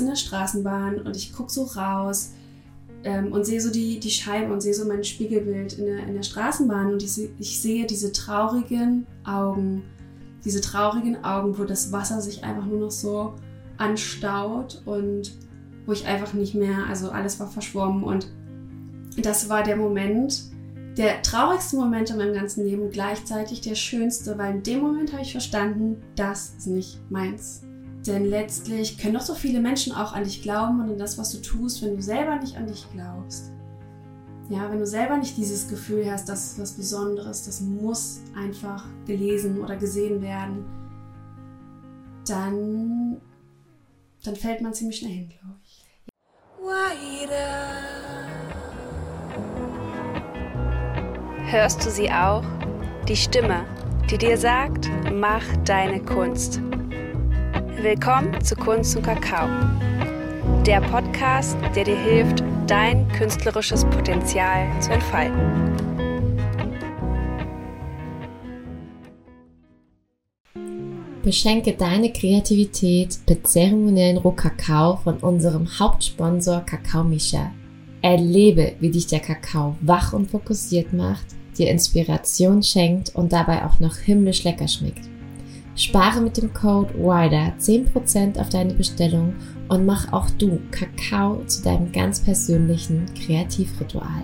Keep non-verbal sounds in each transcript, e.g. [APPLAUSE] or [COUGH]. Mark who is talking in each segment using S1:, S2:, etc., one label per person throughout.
S1: in der Straßenbahn und ich gucke so raus ähm, und sehe so die, die Scheibe und sehe so mein Spiegelbild in der, in der Straßenbahn und ich, ich sehe diese traurigen Augen, diese traurigen Augen, wo das Wasser sich einfach nur noch so anstaut und wo ich einfach nicht mehr, also alles war verschwommen und das war der Moment, der traurigste Moment in meinem ganzen Leben, gleichzeitig der schönste, weil in dem Moment habe ich verstanden, das ist nicht meins. Denn letztlich können doch so viele Menschen auch an dich glauben und an das, was du tust, wenn du selber nicht an dich glaubst. Ja, wenn du selber nicht dieses Gefühl hast, das ist was Besonderes, das muss einfach gelesen oder gesehen werden, dann, dann fällt man ziemlich schnell hin, glaube ich.
S2: Hörst du sie auch? Die Stimme, die dir sagt, mach deine Kunst. Willkommen zu Kunst und Kakao. Der Podcast, der dir hilft, dein künstlerisches Potenzial zu entfalten.
S3: Beschenke deine Kreativität mit zeremoniellen Rohkakao von unserem Hauptsponsor Kakao Misha. Erlebe, wie dich der Kakao wach und fokussiert macht, dir Inspiration schenkt und dabei auch noch himmlisch lecker schmeckt. Spare mit dem Code WIDER 10% auf deine Bestellung und mach auch du Kakao zu deinem ganz persönlichen Kreativritual.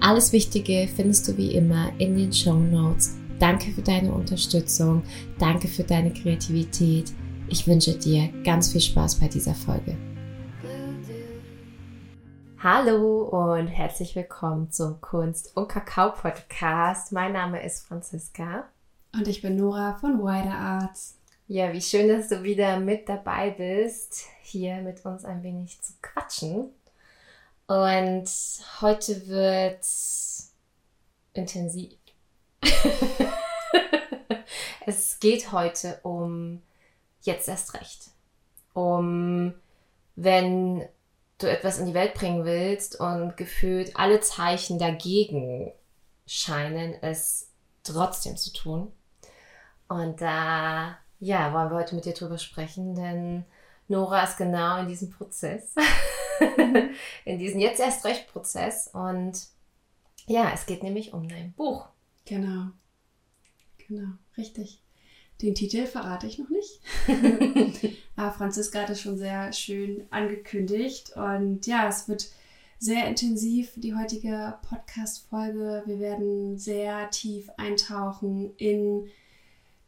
S3: Alles Wichtige findest du wie immer in den Show Notes. Danke für deine Unterstützung, danke für deine Kreativität. Ich wünsche dir ganz viel Spaß bei dieser Folge. Hallo und herzlich willkommen zum Kunst- und Kakao-Podcast. Mein Name ist Franziska.
S1: Und ich bin Nora von Wider Arts.
S3: Ja, wie schön, dass du wieder mit dabei bist, hier mit uns ein wenig zu quatschen. Und heute wird intensiv. [LAUGHS] es geht heute um jetzt erst recht. Um wenn du etwas in die Welt bringen willst und gefühlt alle Zeichen dagegen scheinen, es trotzdem zu tun. Und da, ja, wollen wir heute mit dir drüber sprechen, denn Nora ist genau in diesem Prozess, [LAUGHS] in diesem jetzt erst recht Prozess. Und ja, es geht nämlich um dein Buch.
S1: Genau. Genau, richtig. Den Titel verrate ich noch nicht. [LAUGHS] Aber Franziska hat es schon sehr schön angekündigt. Und ja, es wird sehr intensiv, die heutige Podcast-Folge. Wir werden sehr tief eintauchen in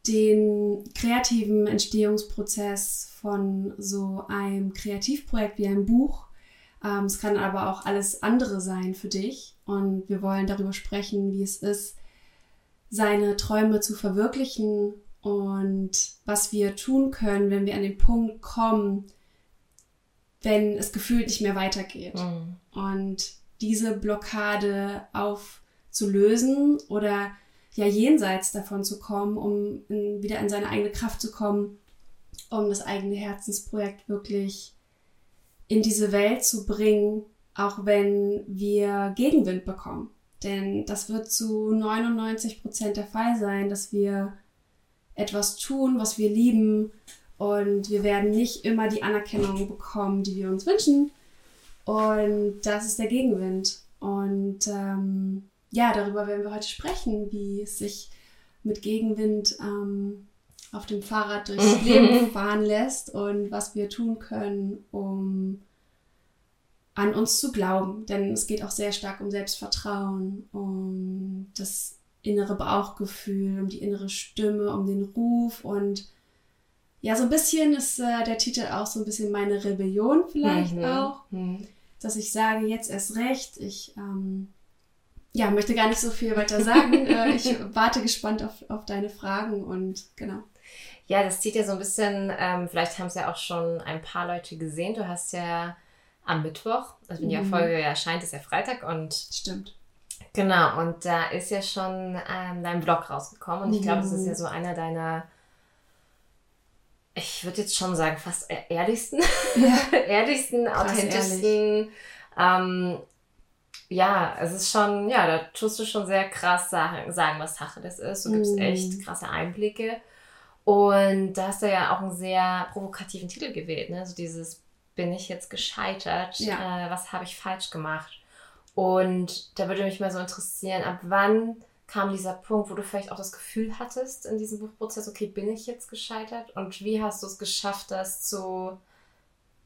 S1: den kreativen Entstehungsprozess von so einem Kreativprojekt wie ein Buch. Ähm, es kann aber auch alles andere sein für dich. Und wir wollen darüber sprechen, wie es ist, seine Träume zu verwirklichen und was wir tun können, wenn wir an den Punkt kommen, wenn es gefühlt nicht mehr weitergeht. Mhm. Und diese Blockade aufzulösen oder ja jenseits davon zu kommen, um in, wieder in seine eigene Kraft zu kommen, um das eigene Herzensprojekt wirklich in diese Welt zu bringen, auch wenn wir Gegenwind bekommen. Denn das wird zu 99 Prozent der Fall sein, dass wir etwas tun, was wir lieben und wir werden nicht immer die Anerkennung bekommen, die wir uns wünschen. Und das ist der Gegenwind. Und ähm, ja, darüber werden wir heute sprechen, wie es sich mit Gegenwind ähm, auf dem Fahrrad durchs [LAUGHS] Leben fahren lässt und was wir tun können, um an uns zu glauben. Denn es geht auch sehr stark um Selbstvertrauen, um das innere Bauchgefühl, um die innere Stimme, um den Ruf und ja, so ein bisschen ist äh, der Titel auch so ein bisschen meine Rebellion vielleicht mhm. auch, mhm. dass ich sage, jetzt erst recht, ich ähm, ja, möchte gar nicht so viel weiter sagen. [LAUGHS] Äh, ich warte gespannt auf, auf deine Fragen und genau.
S3: Ja, das zieht ja so ein bisschen, ähm, vielleicht haben es ja auch schon ein paar Leute gesehen. Du hast ja am Mittwoch, also wenn die mhm. Folge erscheint, ist ja Freitag und.
S1: Stimmt.
S3: Genau, und da ist ja schon ähm, dein Blog rausgekommen und mhm. ich glaube, das ist ja so einer deiner, ich würde jetzt schon sagen, fast e-, ehrlichsten, ja. [LAUGHS] ehrlichsten, authentischsten ähm, ja, es ist schon, ja, da tust du schon sehr krass sagen, sagen was Sache das ist. Du gibst mm. echt krasse Einblicke. Und da hast du ja auch einen sehr provokativen Titel gewählt, ne? So dieses bin ich jetzt gescheitert?
S1: Ja.
S3: Äh, was habe ich falsch gemacht? Und da würde mich mal so interessieren, ab wann kam dieser Punkt, wo du vielleicht auch das Gefühl hattest in diesem Buchprozess, okay, bin ich jetzt gescheitert? Und wie hast du es geschafft, das zu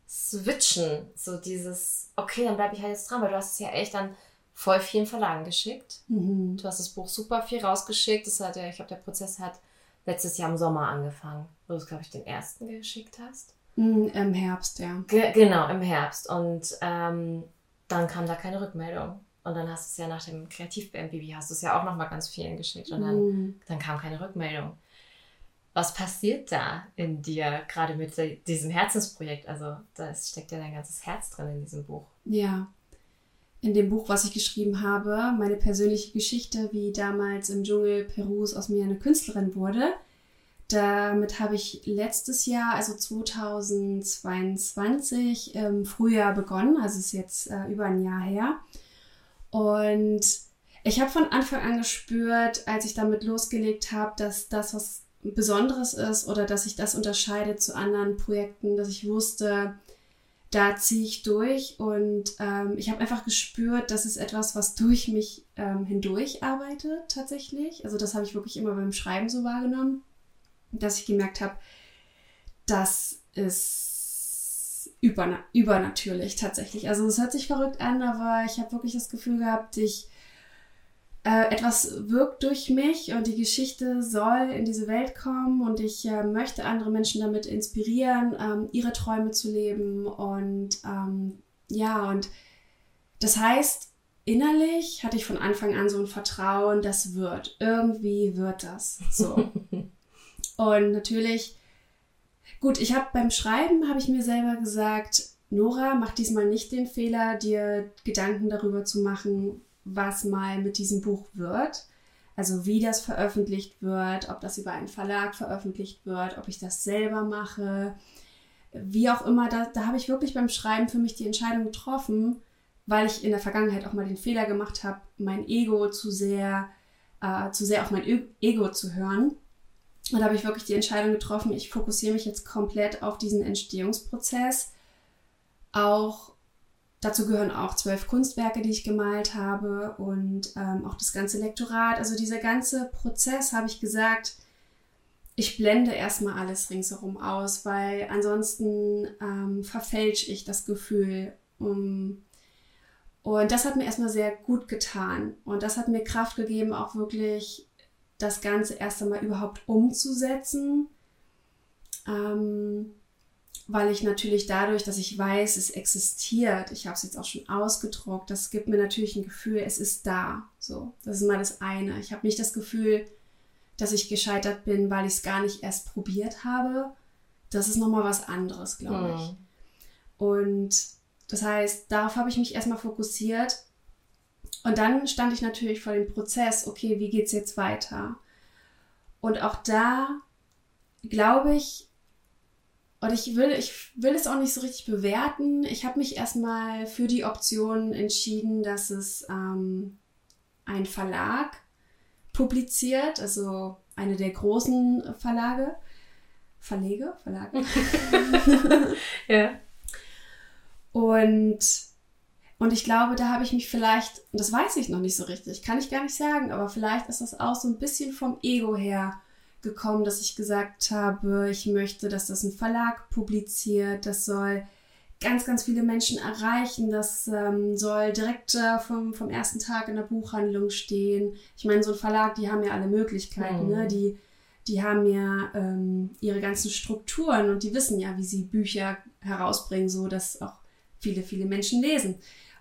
S3: switchen? So dieses, okay, dann bleibe ich halt jetzt dran, weil du hast es ja echt dann voll vielen Verlagen geschickt.
S1: Mhm.
S3: Du hast das Buch super viel rausgeschickt. Das hat ja, ich glaube, der Prozess hat letztes Jahr im Sommer angefangen, wo du es, glaube ich, den ersten geschickt hast.
S1: Mhm, Im Herbst, ja.
S3: Ge genau, im Herbst. Und ähm, dann kam da keine Rückmeldung. Und dann hast du es ja nach dem Kreativ-BMBB, hast du es ja auch nochmal ganz vielen geschickt. Und dann,
S1: Mhm.
S3: dann kam keine Rückmeldung. Was passiert da in dir, gerade mit diesem Herzensprojekt? Also da steckt ja dein ganzes Herz drin in diesem Buch.
S1: Ja. In dem Buch, was ich geschrieben habe, meine persönliche Geschichte, wie damals im Dschungel Perus aus mir eine Künstlerin wurde. Damit habe ich letztes Jahr, also 2022, im Frühjahr begonnen. Also ist jetzt äh, über ein Jahr her. Und ich habe von Anfang an gespürt, als ich damit losgelegt habe, dass das was Besonderes ist oder dass sich das unterscheidet zu anderen Projekten, dass ich wusste, da ziehe ich durch und ähm, ich habe einfach gespürt, das ist etwas, was durch mich ähm, hindurch arbeitet tatsächlich. Also das habe ich wirklich immer beim Schreiben so wahrgenommen, dass ich gemerkt habe, das ist überna übernatürlich tatsächlich. Also es hört sich verrückt an, aber ich habe wirklich das Gefühl gehabt, ich äh, etwas wirkt durch mich und die Geschichte soll in diese Welt kommen und ich äh, möchte andere Menschen damit inspirieren, ähm, ihre Träume zu leben und ähm, ja, und das heißt, innerlich hatte ich von Anfang an so ein Vertrauen, das wird, irgendwie wird das so. [LAUGHS] und natürlich, gut, ich habe beim Schreiben, habe ich mir selber gesagt, Nora, mach diesmal nicht den Fehler, dir Gedanken darüber zu machen, was mal mit diesem Buch wird. Also wie das veröffentlicht wird, ob das über einen Verlag veröffentlicht wird, ob ich das selber mache. Wie auch immer, da, da habe ich wirklich beim Schreiben für mich die Entscheidung getroffen, weil ich in der Vergangenheit auch mal den Fehler gemacht habe, mein Ego zu sehr, äh, zu sehr auf mein Ego zu hören. Und da habe ich wirklich die Entscheidung getroffen, ich fokussiere mich jetzt komplett auf diesen Entstehungsprozess. Auch Dazu gehören auch zwölf Kunstwerke, die ich gemalt habe und ähm, auch das ganze Lektorat. Also dieser ganze Prozess habe ich gesagt, ich blende erstmal alles ringsherum aus, weil ansonsten ähm, verfälsche ich das Gefühl. Um, und das hat mir erstmal sehr gut getan. Und das hat mir Kraft gegeben, auch wirklich das Ganze erst einmal überhaupt umzusetzen. Ähm, weil ich natürlich dadurch, dass ich weiß, es existiert, ich habe es jetzt auch schon ausgedruckt, das gibt mir natürlich ein Gefühl, es ist da. So, das ist mal das eine. Ich habe nicht das Gefühl, dass ich gescheitert bin, weil ich es gar nicht erst probiert habe. Das ist nochmal was anderes, glaube ich.
S3: Mhm.
S1: Und das heißt, darauf habe ich mich erstmal fokussiert. Und dann stand ich natürlich vor dem Prozess, okay, wie geht's jetzt weiter? Und auch da glaube ich, und ich will, ich will es auch nicht so richtig bewerten. Ich habe mich erstmal für die Option entschieden, dass es ähm, ein Verlag publiziert, also eine der großen Verlage. Verlege? Verlage? [LAUGHS] [LAUGHS]
S3: Ja.
S1: Und, und ich glaube, da habe ich mich vielleicht, und das weiß ich noch nicht so richtig, kann ich gar nicht sagen, aber vielleicht ist das auch so ein bisschen vom Ego her gekommen, dass ich gesagt habe, ich möchte, dass das ein Verlag publiziert, das soll ganz, ganz viele Menschen erreichen, das ähm, soll direkt äh, vom, vom ersten Tag in der Buchhandlung stehen. Ich meine, so ein Verlag, die haben ja alle Möglichkeiten,
S3: Mhm.
S1: ne? die, die haben ja ähm, ihre ganzen Strukturen und die wissen ja, wie sie Bücher herausbringen, so dass auch viele, viele Menschen lesen.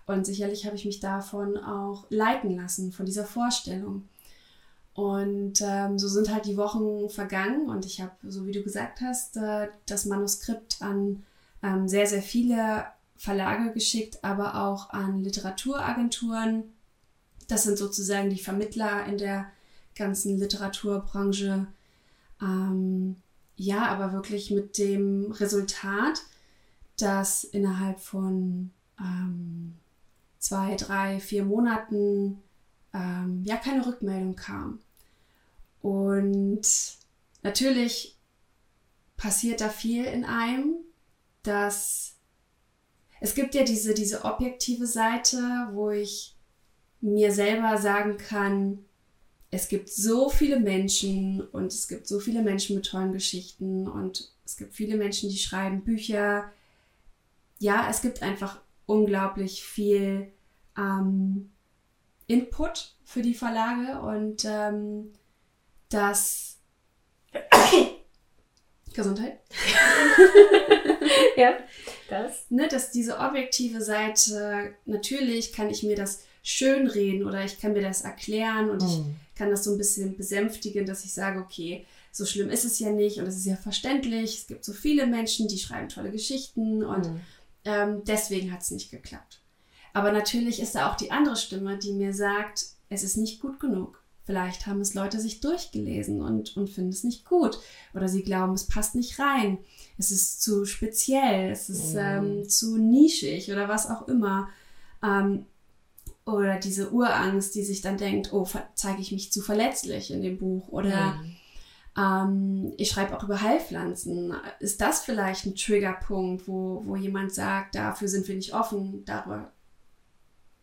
S1: Und sicherlich habe ich mich davon auch leiten lassen, von dieser Vorstellung. Und ähm, so sind halt die Wochen vergangen und ich habe, so wie du gesagt hast, äh, das Manuskript an ähm, sehr, sehr viele Verlage geschickt, aber auch an Literaturagenturen. Das sind sozusagen die Vermittler in der ganzen Literaturbranche. Ähm, ja, aber wirklich mit dem Resultat, dass innerhalb von ähm, zwei, drei, vier Monaten ähm, ja keine Rückmeldung kam. Und natürlich passiert da viel in einem, dass es gibt ja diese, diese objektive Seite, wo ich mir selber sagen kann, es gibt so viele Menschen und es gibt so viele Menschen mit tollen Geschichten und es gibt viele Menschen, die schreiben Bücher. Ja, es gibt einfach unglaublich viel ähm, Input für die Verlage und ähm, das [COUGHS] Gesundheit. [LAUGHS]
S3: ja, das.
S1: Ne, dass diese objektive Seite, natürlich kann ich mir das schönreden oder ich kann mir das erklären und mm. ich kann das so ein bisschen besänftigen, dass ich sage, okay, so schlimm ist es ja nicht und es ist ja verständlich. Es gibt so viele Menschen, die schreiben tolle Geschichten und mm. ähm, deswegen hat es nicht geklappt. Aber natürlich ist da auch die andere Stimme, die mir sagt, es ist nicht gut genug. Vielleicht haben es Leute sich durchgelesen und, und finden es nicht gut. Oder sie glauben, es passt nicht rein. Es ist zu speziell, es ist mm. ähm, zu nischig oder was auch immer. Ähm, oder diese Urangst, die sich dann denkt, oh, zeige ich mich zu verletzlich in dem Buch. Oder mhm. ähm, ich schreibe auch über Heilpflanzen. Ist das vielleicht ein Triggerpunkt, wo, wo jemand sagt, dafür sind wir nicht offen, darüber,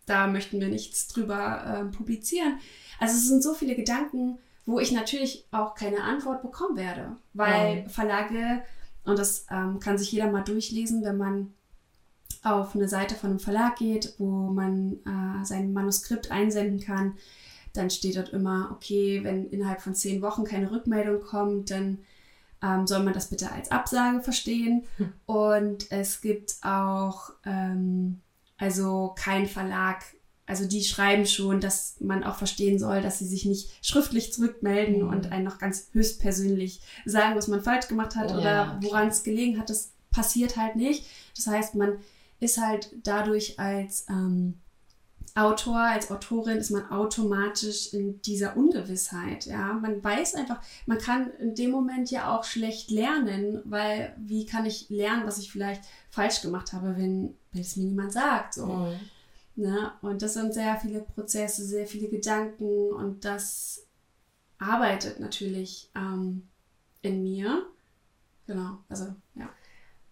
S1: da möchten wir nichts drüber äh, publizieren. Also es sind so viele Gedanken, wo ich natürlich auch keine Antwort bekommen werde, weil mhm. Verlage, und das ähm, kann sich jeder mal durchlesen, wenn man auf eine Seite von einem Verlag geht, wo man äh, sein Manuskript einsenden kann, dann steht dort immer, okay, wenn innerhalb von zehn Wochen keine Rückmeldung kommt, dann ähm, soll man das bitte als Absage verstehen. Hm. Und es gibt auch, ähm, also kein Verlag, also die schreiben schon, dass man auch verstehen soll, dass sie sich nicht schriftlich zurückmelden mhm. und einen noch ganz höchstpersönlich sagen, was man falsch gemacht hat ja, oder woran es gelegen hat. Das passiert halt nicht. Das heißt, man ist halt dadurch als ähm, Autor, als Autorin ist man automatisch in dieser Ungewissheit. Ja, man weiß einfach, man kann in dem Moment ja auch schlecht lernen, weil wie kann ich lernen, was ich vielleicht falsch gemacht habe, wenn, wenn es mir niemand sagt. So. Mhm. Ne? Und das sind sehr viele Prozesse, sehr viele Gedanken und das arbeitet natürlich ähm, in mir. Genau, also ja.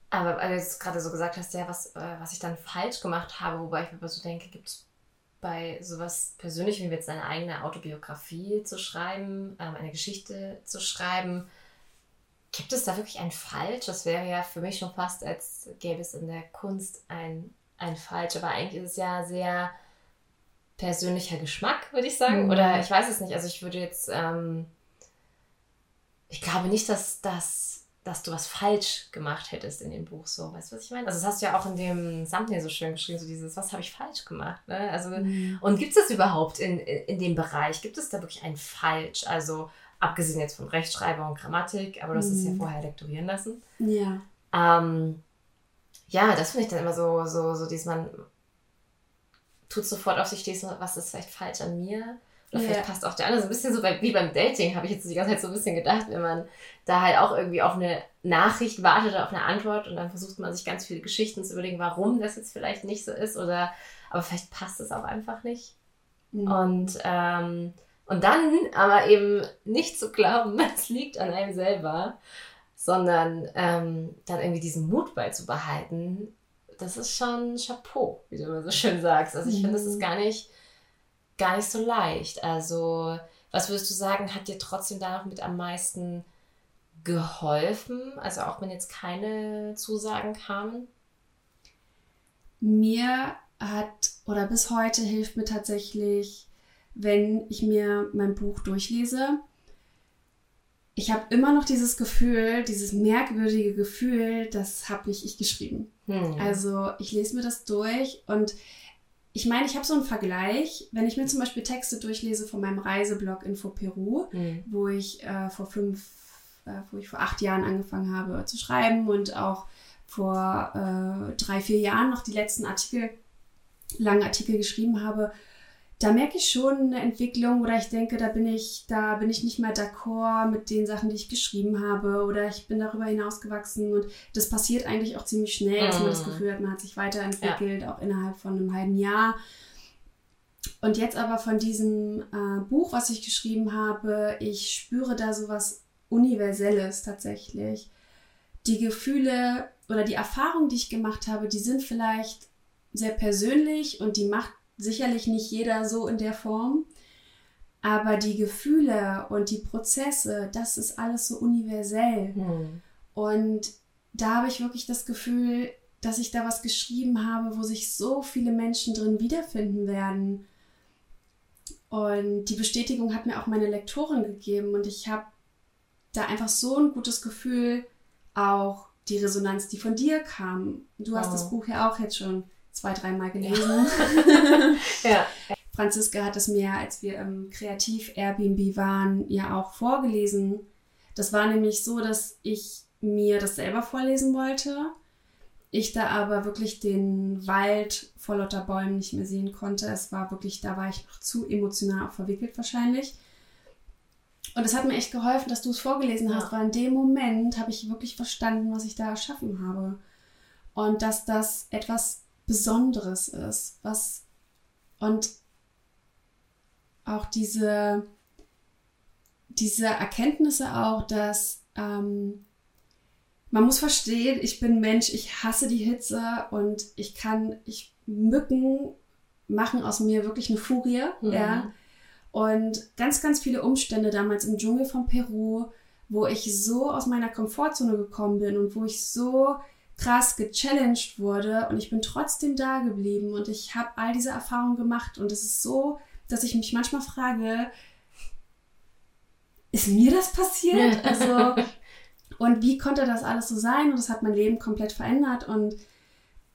S3: Aber weil du jetzt gerade so gesagt hast, ja, was, äh, was ich dann falsch gemacht habe, wobei ich mir so denke, gibt es bei sowas Persönlichem wie jetzt eine eigene Autobiografie zu schreiben, ähm, eine Geschichte zu schreiben, gibt es da wirklich ein Falsch? Das wäre ja für mich schon fast, als gäbe es in der Kunst ein, ein Falsch. Aber eigentlich ist es ja sehr persönlicher Geschmack, würde ich sagen. Mhm. Oder ich weiß es nicht. Also ich würde jetzt, ähm, ich glaube nicht, dass das dass du was falsch gemacht hättest in dem Buch. So, weißt du, was ich meine? Also, das hast du ja auch in dem Thumbnail so schön geschrieben, so dieses, was habe ich falsch gemacht? Ne? Also, mhm. und gibt es das überhaupt in, in dem Bereich? Gibt es da wirklich ein Falsch? Also, abgesehen jetzt von Rechtschreibung und Grammatik, aber du hast es ja mhm. vorher lektorieren lassen.
S1: Ja.
S3: Ähm, ja, das finde ich dann immer so, so, so, dieses, man tut sofort auf sich stehst, was ist vielleicht falsch an mir? Oder vielleicht passt auch der andere so ein bisschen so bei, wie beim Dating, habe ich jetzt die ganze Zeit so ein bisschen gedacht, wenn man da halt auch irgendwie auf eine Nachricht wartet, auf eine Antwort und dann versucht man sich ganz viele Geschichten zu überlegen, warum das jetzt vielleicht nicht so ist oder aber vielleicht passt es auch einfach nicht. Mhm. Und, ähm, und dann aber eben nicht zu glauben, [LAUGHS] es liegt an einem selber, sondern ähm, dann irgendwie diesen Mut beizubehalten, das ist schon Chapeau, wie du immer so schön sagst. Also ich mhm. finde, das ist gar nicht gar nicht so leicht. Also, was würdest du sagen, hat dir trotzdem da noch mit am meisten geholfen? Also auch wenn jetzt keine Zusagen kamen?
S1: Mir hat oder bis heute hilft mir tatsächlich, wenn ich mir mein Buch durchlese. Ich habe immer noch dieses Gefühl, dieses merkwürdige Gefühl, das habe nicht ich geschrieben. Hm. Also ich lese mir das durch und ich meine, ich habe so einen Vergleich, wenn ich mir zum Beispiel Texte durchlese von meinem Reiseblog Info Peru, mhm. wo ich äh, vor fünf, äh, wo ich vor acht Jahren angefangen habe zu schreiben und auch vor äh, drei, vier Jahren noch die letzten Artikel, langen Artikel geschrieben habe, da merke ich schon eine Entwicklung oder ich denke, da bin ich, da bin ich nicht mehr d'accord mit den Sachen, die ich geschrieben habe oder ich bin darüber hinausgewachsen und das passiert eigentlich auch ziemlich schnell, dass man das mhm. Gefühl hat, man hat sich weiterentwickelt, ja. auch innerhalb von einem halben Jahr. Und jetzt aber von diesem äh, Buch, was ich geschrieben habe, ich spüre da so was Universelles tatsächlich. Die Gefühle oder die Erfahrungen, die ich gemacht habe, die sind vielleicht sehr persönlich und die macht sicherlich nicht jeder so in der Form. Aber die Gefühle und die Prozesse, das ist alles so universell.
S3: Hm.
S1: Und da habe ich wirklich das Gefühl, dass ich da was geschrieben habe, wo sich so viele Menschen drin wiederfinden werden. Und die Bestätigung hat mir auch meine Lektorin gegeben und ich habe da einfach so ein gutes Gefühl, auch die Resonanz, die von dir kam. Du hast
S3: Oh.
S1: das Buch ja auch jetzt schon zwei, dreimal gelesen. [LAUGHS]
S3: Ja.
S1: Franziska hat es mir, als wir im Kreativ Airbnb waren, ja auch vorgelesen. Das war nämlich so, dass ich mir das selber vorlesen wollte. Ich da aber wirklich den Wald vor lauter Bäumen nicht mehr sehen konnte. Es war wirklich, da war ich noch zu emotional auch verwickelt wahrscheinlich. Und es hat mir echt geholfen, dass du es vorgelesen
S3: Ja.
S1: hast, weil in dem Moment habe ich wirklich verstanden, was ich da erschaffen habe. Und dass das etwas Besonderes ist, was und auch diese, diese Erkenntnisse auch, dass ähm, man muss verstehen, ich bin Mensch, ich hasse die Hitze und ich kann, ich Mücken machen aus mir wirklich eine Furie,
S3: Mhm.
S1: ja. Und ganz, ganz viele Umstände damals im Dschungel von Peru, wo ich so aus meiner Komfortzone gekommen bin und wo ich so krass gechallenged wurde und ich bin trotzdem da geblieben und ich habe all diese Erfahrungen gemacht und es ist so, dass ich mich manchmal frage, ist mir das passiert? Also, und wie konnte das alles so sein? Und das hat mein Leben komplett verändert und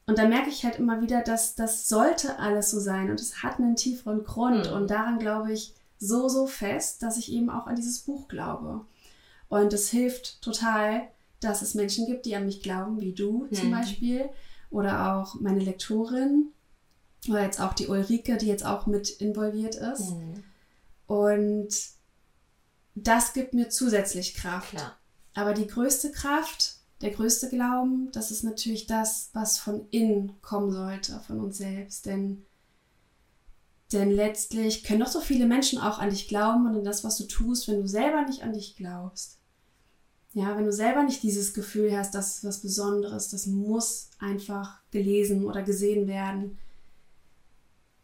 S1: und da merke ich halt immer wieder, dass das sollte alles so sein und es hat einen tieferen Grund.
S3: Mhm.
S1: Und daran glaube ich so, so fest, dass ich eben auch an dieses Buch glaube. Und es hilft total, dass es Menschen gibt, die an mich glauben, wie du zum
S3: Mhm.
S1: Beispiel. Oder auch meine Lektorin. Oder jetzt auch die Ulrike, die jetzt auch mit involviert ist.
S3: Hm.
S1: Und das gibt mir zusätzlich Kraft.
S3: Klar.
S1: Aber die größte Kraft, der größte Glauben, das ist natürlich das, was von innen kommen sollte, von uns selbst. Denn, denn letztlich können doch so viele Menschen auch an dich glauben und an das, was du tust, wenn du selber nicht an dich glaubst. Ja, wenn du selber nicht dieses Gefühl hast, das ist was Besonderes, das muss einfach gelesen oder gesehen werden,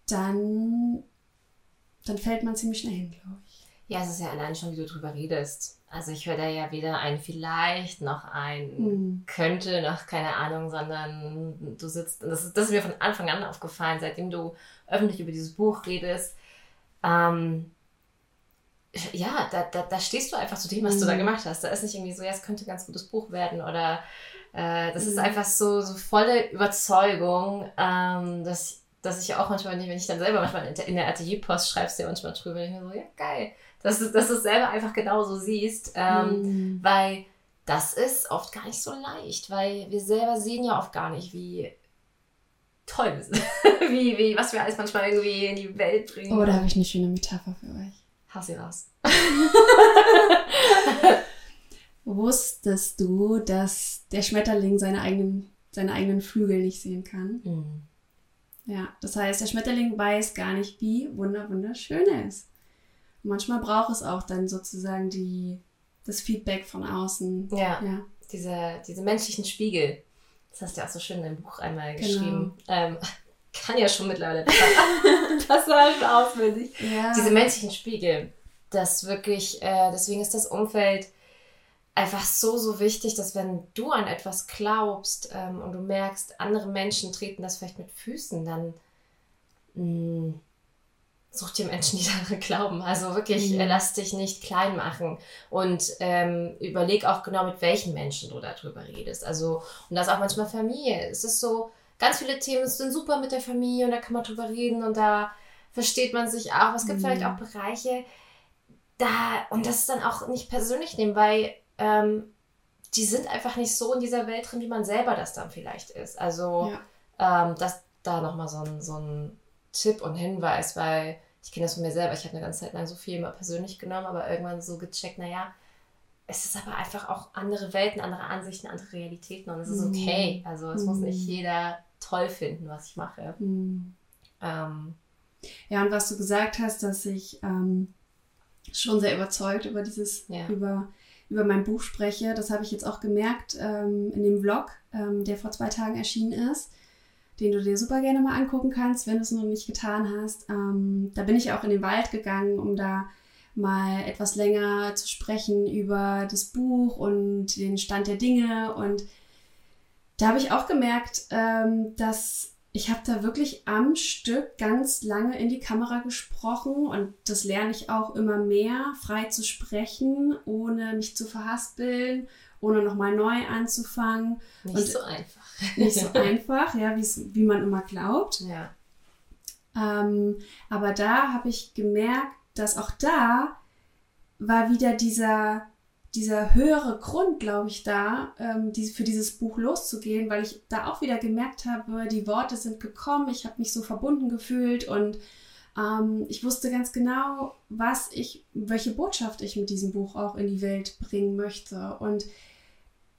S1: dann, dann fällt man ziemlich schnell hin, glaube ich.
S3: Ja, es ist ja allein schon, wie du drüber redest. Also ich höre da ja weder ein vielleicht noch ein könnte, noch keine Ahnung, sondern du sitzt, und das ist, das ist mir von Anfang an aufgefallen, seitdem du öffentlich über dieses Buch redest. Ähm, ja, da, da, da stehst du einfach zu dem, was du da
S1: Mhm.
S3: gemacht hast. Da ist nicht irgendwie so, ja, es könnte ein ganz gutes Buch werden oder äh, das ist
S1: Mhm.
S3: einfach so, so volle Überzeugung, ähm, dass, dass ich auch manchmal nicht, wenn ich dann selber manchmal in der- in der Atelierpost schreibst du ja manchmal drüber, ich mir so, ja, geil. Dass du, dass du es selber einfach genauso siehst. Ähm,
S1: Mhm.
S3: weil das ist oft gar nicht so leicht, weil wir selber sehen ja oft gar nicht, wie toll wir sind. [LAUGHS] wie, wie, was wir alles manchmal irgendwie in die Welt bringen.
S1: Oh, da habe ich eine schöne Metapher für euch.
S3: Hau sie raus.
S1: Wusstest du, dass der Schmetterling seine eigenen, seine eigenen Flügel nicht sehen kann?
S3: Mhm.
S1: Ja, das heißt, der Schmetterling weiß gar nicht, wie wunder wunderschön er ist. Und manchmal braucht es auch dann sozusagen die, das Feedback von außen.
S3: Ja,
S1: Ja,
S3: diese, diese menschlichen Spiegel. Das hast du ja auch so schön in deinem Buch einmal
S1: Genau.
S3: geschrieben. Ähm, kann ja schon mittlerweile [LAUGHS] das war schon auswendig.
S1: ja.
S3: diese menschlichen Spiegel, das wirklich, äh, deswegen ist das Umfeld einfach so, so wichtig, dass wenn du an etwas glaubst ähm, und du merkst, andere Menschen treten das vielleicht mit Füßen, dann mh, such dir Menschen, die [LAUGHS] daran glauben. Also wirklich,
S1: Mhm.
S3: lass dich nicht klein machen und ähm, überleg auch genau, mit welchen Menschen du darüber redest. Also, und das auch manchmal Familie. Es ist so, ganz viele Themen sind super mit der Familie und da kann man drüber reden und da versteht man sich auch. Aber es gibt
S1: Mhm.
S3: vielleicht auch Bereiche, da, und das ist dann auch nicht persönlich nehmen, weil ähm, die sind einfach nicht so in dieser Welt drin, wie man selber das dann vielleicht ist. Also,
S1: ja.
S3: ähm, das da nochmal so ein, so ein Tipp und Hinweis, weil ich kenne das von mir selber. Ich habe eine ganze Zeit lang so viel immer persönlich genommen, aber irgendwann so gecheckt, naja, es ist aber einfach auch andere Welten, andere Ansichten, andere Realitäten und es ist
S1: Mhm.
S3: okay. Also es muss
S1: Mhm.
S3: nicht jeder toll finden, was ich mache.
S1: Hm.
S3: Ähm,
S1: Ja, und was du gesagt hast, dass ich ähm, schon sehr überzeugt über dieses,
S3: Ja.
S1: über, über mein Buch spreche. Das habe ich jetzt auch gemerkt ähm, in dem Vlog, ähm, der vor zwei Tagen erschienen ist, den du dir super gerne mal angucken kannst, wenn du es noch nicht getan hast. Ähm, da bin ich auch in den Wald gegangen, um da mal etwas länger zu sprechen über das Buch und den Stand der Dinge. Und da habe ich auch gemerkt, ähm, dass ich habe da wirklich am Stück ganz lange in die Kamera gesprochen und das lerne ich auch immer mehr, frei zu sprechen, ohne mich zu verhaspeln, ohne nochmal neu anzufangen.
S3: Nicht und so einfach.
S1: Nicht so [LAUGHS] einfach, ja, wie man immer glaubt.
S3: Ja.
S1: Ähm, aber da habe ich gemerkt, dass auch da war wieder dieser dieser höhere Grund, glaube ich, da, ähm, die, für dieses Buch loszugehen, weil ich da auch wieder gemerkt habe, die Worte sind gekommen, ich habe mich so verbunden gefühlt und ähm, ich wusste ganz genau, was ich, welche Botschaft ich mit diesem Buch auch in die Welt bringen möchte. Und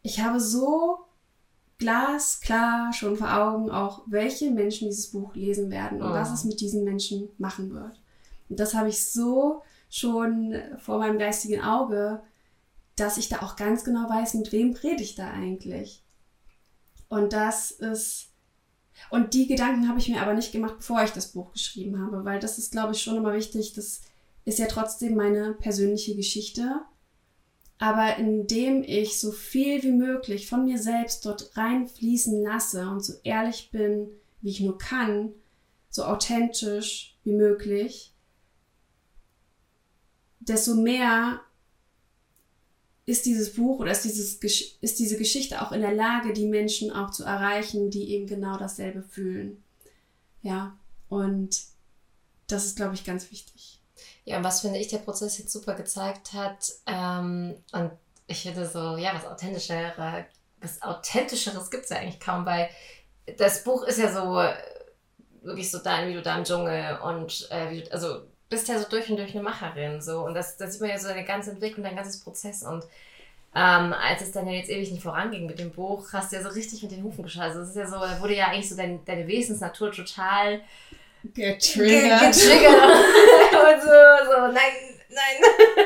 S1: ich habe so glasklar schon vor Augen auch, welche Menschen dieses Buch lesen werden und oh. was es mit diesen Menschen machen wird. Und das habe ich so schon vor meinem geistigen Auge dass ich da auch ganz genau weiß, mit wem rede ich da eigentlich. Und das ist. Und die Gedanken habe ich mir aber nicht gemacht, bevor ich das Buch geschrieben habe, weil das ist, glaube ich, schon immer wichtig. Das ist ja trotzdem meine persönliche Geschichte. Aber indem ich so viel wie möglich von mir selbst dort reinfließen lasse und so ehrlich bin, wie ich nur kann, so authentisch wie möglich, desto mehr ist dieses Buch oder ist, dieses, ist diese Geschichte auch in der Lage, die Menschen auch zu erreichen, die eben genau dasselbe fühlen. Ja, und das ist, glaube ich, ganz wichtig.
S3: Ja, und was finde ich der Prozess jetzt super gezeigt hat, ähm, und ich finde so, ja, was authentischeres, was authentischeres gibt es ja eigentlich kaum, weil das Buch ist ja so wirklich so dein, wie du da im Dschungel und äh, wie du, also bist ja so durch und durch eine Macherin. So. Und das, das sieht man ja so deine ganze Entwicklung, dein ganzes Prozess. Und ähm, als es dann ja jetzt ewig nicht voranging mit dem Buch, hast du ja so richtig mit den Hufen geschaut. Also es ist ja so, da wurde ja eigentlich so dein, deine Wesensnatur total
S1: getriggert.
S3: getriggert. [LAUGHS] [LAUGHS] und so, so, nein, nein.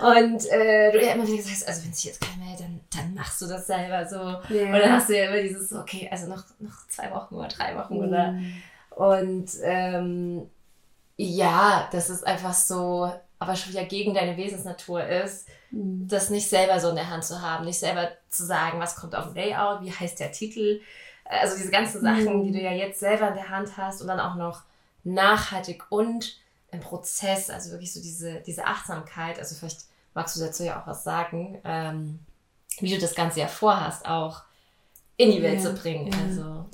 S3: [LAUGHS] Und äh, du ja immer wieder gesagt also wenn sich jetzt keiner meldet, dann, dann machst du das selber so. Yeah. Und dann hast du ja immer dieses, okay, also noch, noch zwei Wochen oder drei Wochen mm. oder. Und ähm, ja, das ist einfach so, aber schon wieder gegen deine Wesensnatur ist, mhm. das nicht selber so in der Hand zu haben, nicht selber zu sagen, was kommt auf dem Layout, wie heißt der Titel. Also diese ganzen Sachen, mhm. die du ja jetzt selber in der Hand hast und dann auch noch nachhaltig und im Prozess, also wirklich so diese, diese Achtsamkeit, also vielleicht magst du dazu ja auch was sagen, ähm, wie du das Ganze ja vorhast, auch in die Welt ja, zu bringen. Ja. Also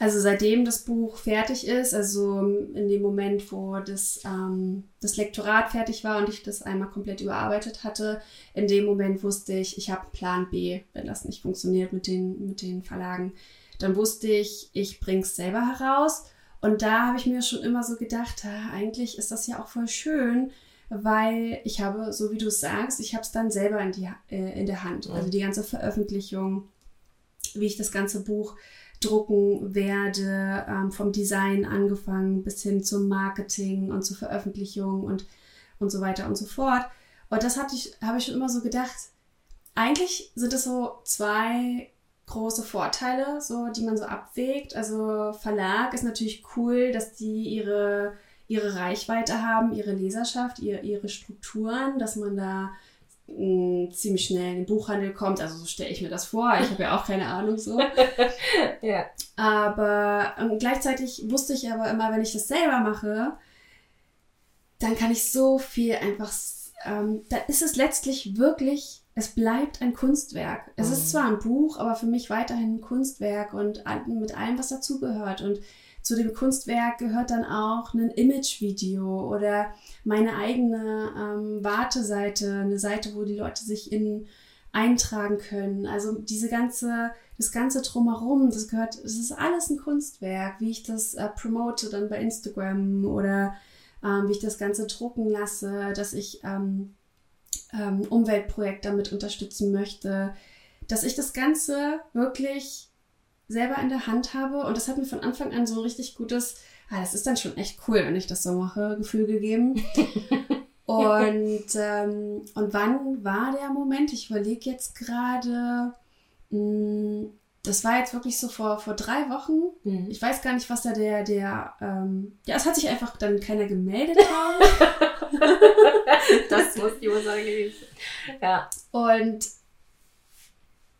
S1: also seitdem das Buch fertig ist, also in dem Moment, wo das, ähm, das Lektorat fertig war und ich das einmal komplett überarbeitet hatte, in dem Moment wusste ich, ich habe Plan B, wenn das nicht funktioniert mit den, mit den Verlagen. Dann wusste ich, ich bringe es selber heraus. Und da habe ich mir schon immer so gedacht, eigentlich ist das ja auch voll schön, weil ich habe, so wie du es sagst, ich habe es dann selber in, die, äh, in der Hand. Also die ganze Veröffentlichung, wie ich das ganze Buch drucken werde, ähm, vom Design angefangen bis hin zum Marketing und zur Veröffentlichung und, und so weiter und so fort. Und das hatte ich, habe ich schon immer so gedacht, eigentlich sind es so zwei große Vorteile, so, die man so abwägt. Also Verlag ist natürlich cool, dass die ihre, ihre Reichweite haben, ihre Leserschaft, ihre, ihre Strukturen, dass man da ziemlich schnell in den Buchhandel kommt. Also so stelle ich mir das vor. Ich habe ja auch keine Ahnung so. [LAUGHS]
S3: ja.
S1: Aber ähm, gleichzeitig wusste ich aber immer, wenn ich das selber mache, dann kann ich so viel einfach. Ähm, da ist es letztlich wirklich, es bleibt ein Kunstwerk. Es mhm. ist zwar ein Buch, aber für mich weiterhin ein Kunstwerk und mit allem, was dazugehört. Und zu dem Kunstwerk gehört dann auch ein Imagevideo oder meine eigene ähm, Warteseite, eine Seite, wo die Leute sich in eintragen können. Also diese ganze, das ganze drumherum, das gehört, es ist alles ein Kunstwerk, wie ich das äh, promote dann bei Instagram oder ähm, wie ich das Ganze drucken lasse, dass ich ähm, ähm, Umweltprojekt damit unterstützen möchte, dass ich das Ganze wirklich selber in der Hand habe. Und das hat mir von Anfang an so ein richtig gutes, ah, das ist dann schon echt cool, wenn ich das so mache, Gefühl gegeben. [LAUGHS] Und, ähm, und wann war der Moment? Ich überlege jetzt gerade, mm, das war jetzt wirklich so vor, vor drei Wochen.
S3: Mhm.
S1: Ich weiß gar nicht, was da der, der, ähm, ja, es hat sich einfach dann keiner gemeldet haben. [LAUGHS]
S3: das muss die Ursache gewesen. Ja.
S1: Und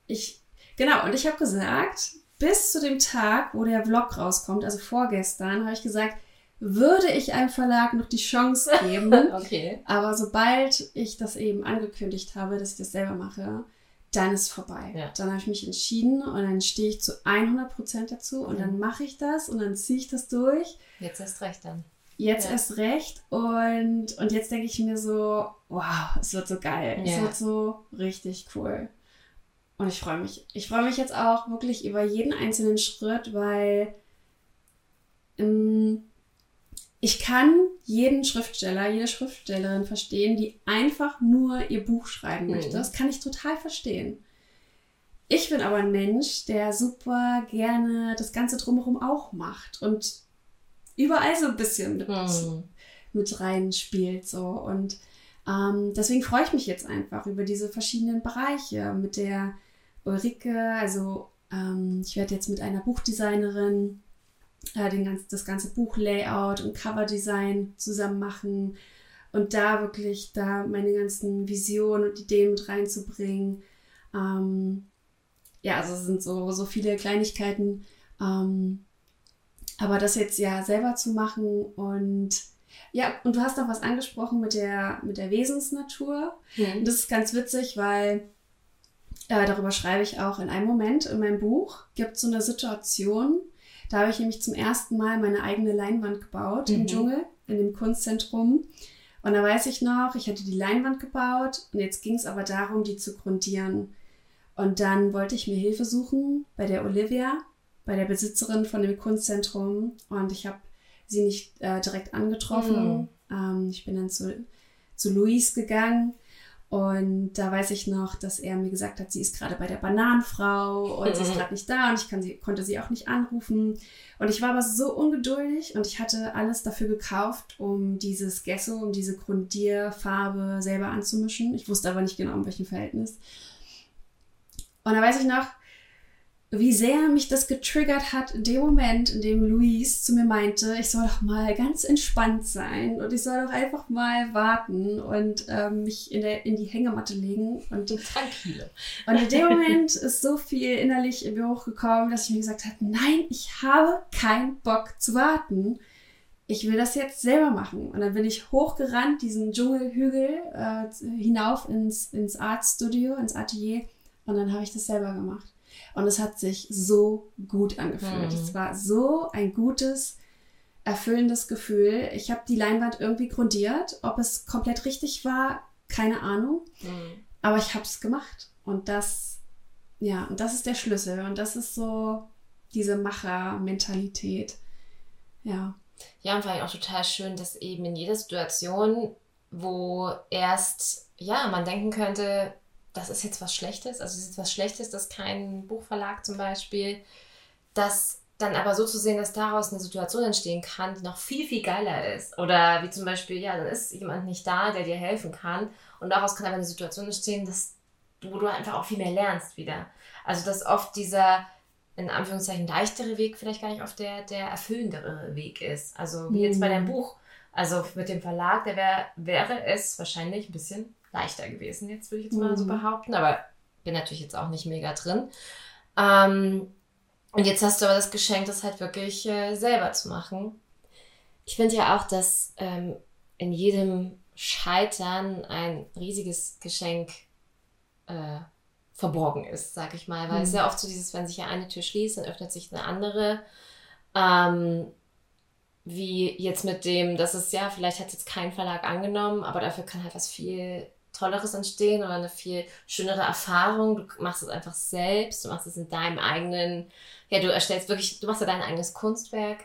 S1: ich, genau, und ich habe gesagt, bis zu dem Tag, wo der Vlog rauskommt, also vorgestern, habe ich gesagt, würde ich einem Verlag noch die Chance [LAUGHS] geben.
S3: Okay.
S1: Aber sobald ich das eben angekündigt habe, dass ich das selber mache, dann ist es vorbei.
S3: Ja.
S1: Dann habe ich mich entschieden und dann stehe ich zu 100% dazu und
S3: Mhm.
S1: dann mache ich das und dann ziehe ich das durch.
S3: Jetzt erst recht dann.
S1: Jetzt
S3: Ja.
S1: erst recht und, und jetzt denke ich mir so, wow, es wird so geil. Es
S3: Ja.
S1: wird so richtig cool. Und ich freue mich. Ich freue mich jetzt auch wirklich über jeden einzelnen Schritt, weil ähm, ich kann jeden Schriftsteller, jede Schriftstellerin verstehen, die einfach nur ihr Buch schreiben
S3: Mhm.
S1: möchte. Das kann ich total verstehen. Ich bin aber ein Mensch, der super gerne das Ganze drumherum auch macht und überall so ein bisschen mit,
S3: Mhm.
S1: mit rein spielt. So. Und ähm, deswegen freue ich mich jetzt einfach über diese verschiedenen Bereiche mit der Ulrike. Also ähm, ich werde jetzt mit einer Buchdesignerin äh, den ganz, das ganze Buchlayout und Coverdesign zusammen machen und da wirklich da meine ganzen Visionen und Ideen mit reinzubringen. Ähm, ja, also es sind so, so viele Kleinigkeiten. Ähm, aber das jetzt ja selber zu machen und ja, und du hast noch was angesprochen mit der, mit der Wesensnatur. Und
S3: Mhm.
S1: das ist ganz witzig, weil äh, darüber schreibe ich auch in einem Moment in meinem Buch. Gibt so eine Situation, da habe ich nämlich zum ersten Mal meine eigene Leinwand gebaut im
S3: Mhm.
S1: Dschungel, in dem Kunstzentrum. Und da weiß ich noch, ich hatte die Leinwand gebaut und jetzt ging es aber darum, die zu grundieren. Und dann wollte ich mir Hilfe suchen bei der Olivia, bei der Besitzerin von dem Kunstzentrum. Und ich habe sie nicht äh, direkt angetroffen. Ähm, ich bin dann zu, zu Luis gegangen. Und da weiß ich noch, dass er mir gesagt hat, sie ist gerade bei der Bananenfrau und sie ist [LAUGHS] gerade nicht da und ich kann sie, konnte sie auch nicht anrufen. Und ich war aber so ungeduldig und ich hatte alles dafür gekauft, um dieses Gesso, um diese Grundierfarbe selber anzumischen. Ich wusste aber nicht genau, in welchem Verhältnis. Und da weiß ich noch, wie sehr mich das getriggert hat in dem Moment, in dem Luis zu mir meinte, ich soll doch mal ganz entspannt sein und ich soll doch einfach mal warten und ähm, mich in, der, in die Hängematte legen. Und, [LAUGHS]
S3: Tranquilo.
S1: und in dem Moment ist so viel innerlich in mir hochgekommen, dass ich mir gesagt habe, nein, ich habe keinen Bock zu warten. Ich will das jetzt selber machen. Und dann bin ich hochgerannt, diesen Dschungelhügel äh, hinauf ins, ins Artstudio, ins Atelier. Und dann habe ich das selber gemacht. Und es hat sich so gut angefühlt.
S3: Mhm.
S1: Es war so ein gutes, erfüllendes Gefühl. Ich habe die Leinwand irgendwie grundiert. Ob es komplett richtig war, keine Ahnung.
S3: Mhm.
S1: Aber ich habe es gemacht. Und das, ja, und das ist der Schlüssel. Und das ist so diese Macher-Mentalität. Ja.
S3: Ja, und fand ich auch total schön, dass eben in jeder Situation, wo erst, ja, man denken könnte, das ist jetzt was Schlechtes, also es ist was Schlechtes, dass kein Buchverlag zum Beispiel, dass dann aber so zu sehen, dass daraus eine Situation entstehen kann, die noch viel, viel geiler ist. Oder wie zum Beispiel, ja, dann ist jemand nicht da, der dir helfen kann. Und daraus kann aber eine Situation entstehen, dass du, wo du einfach auch viel mehr lernst wieder. Also dass oft dieser, in Anführungszeichen, leichtere Weg vielleicht gar nicht oft der, der erfüllendere Weg ist. Also wie jetzt bei deinem
S1: Mhm.
S3: Buch. Also mit dem Verlag, der wär, wäre es wahrscheinlich ein bisschen leichter gewesen, jetzt würde ich jetzt mal so
S1: Mhm.
S3: behaupten. Aber bin natürlich jetzt auch nicht mega drin. Ähm, und jetzt hast du aber das Geschenk, das halt wirklich äh, selber zu machen. Ich finde ja auch, dass ähm, in jedem Scheitern ein riesiges Geschenk äh, verborgen ist, sag ich mal. Weil
S1: Mhm.
S3: es ja oft so dieses, wenn sich ja eine Tür schließt, dann öffnet sich eine andere. Ähm, wie jetzt mit dem, dass es ja, vielleicht hat jetzt kein Verlag angenommen, aber dafür kann halt was viel Tolleres entstehen oder eine viel schönere Erfahrung. Du machst es einfach selbst, du machst es in deinem eigenen, ja, du erstellst wirklich, du machst ja dein eigenes Kunstwerk.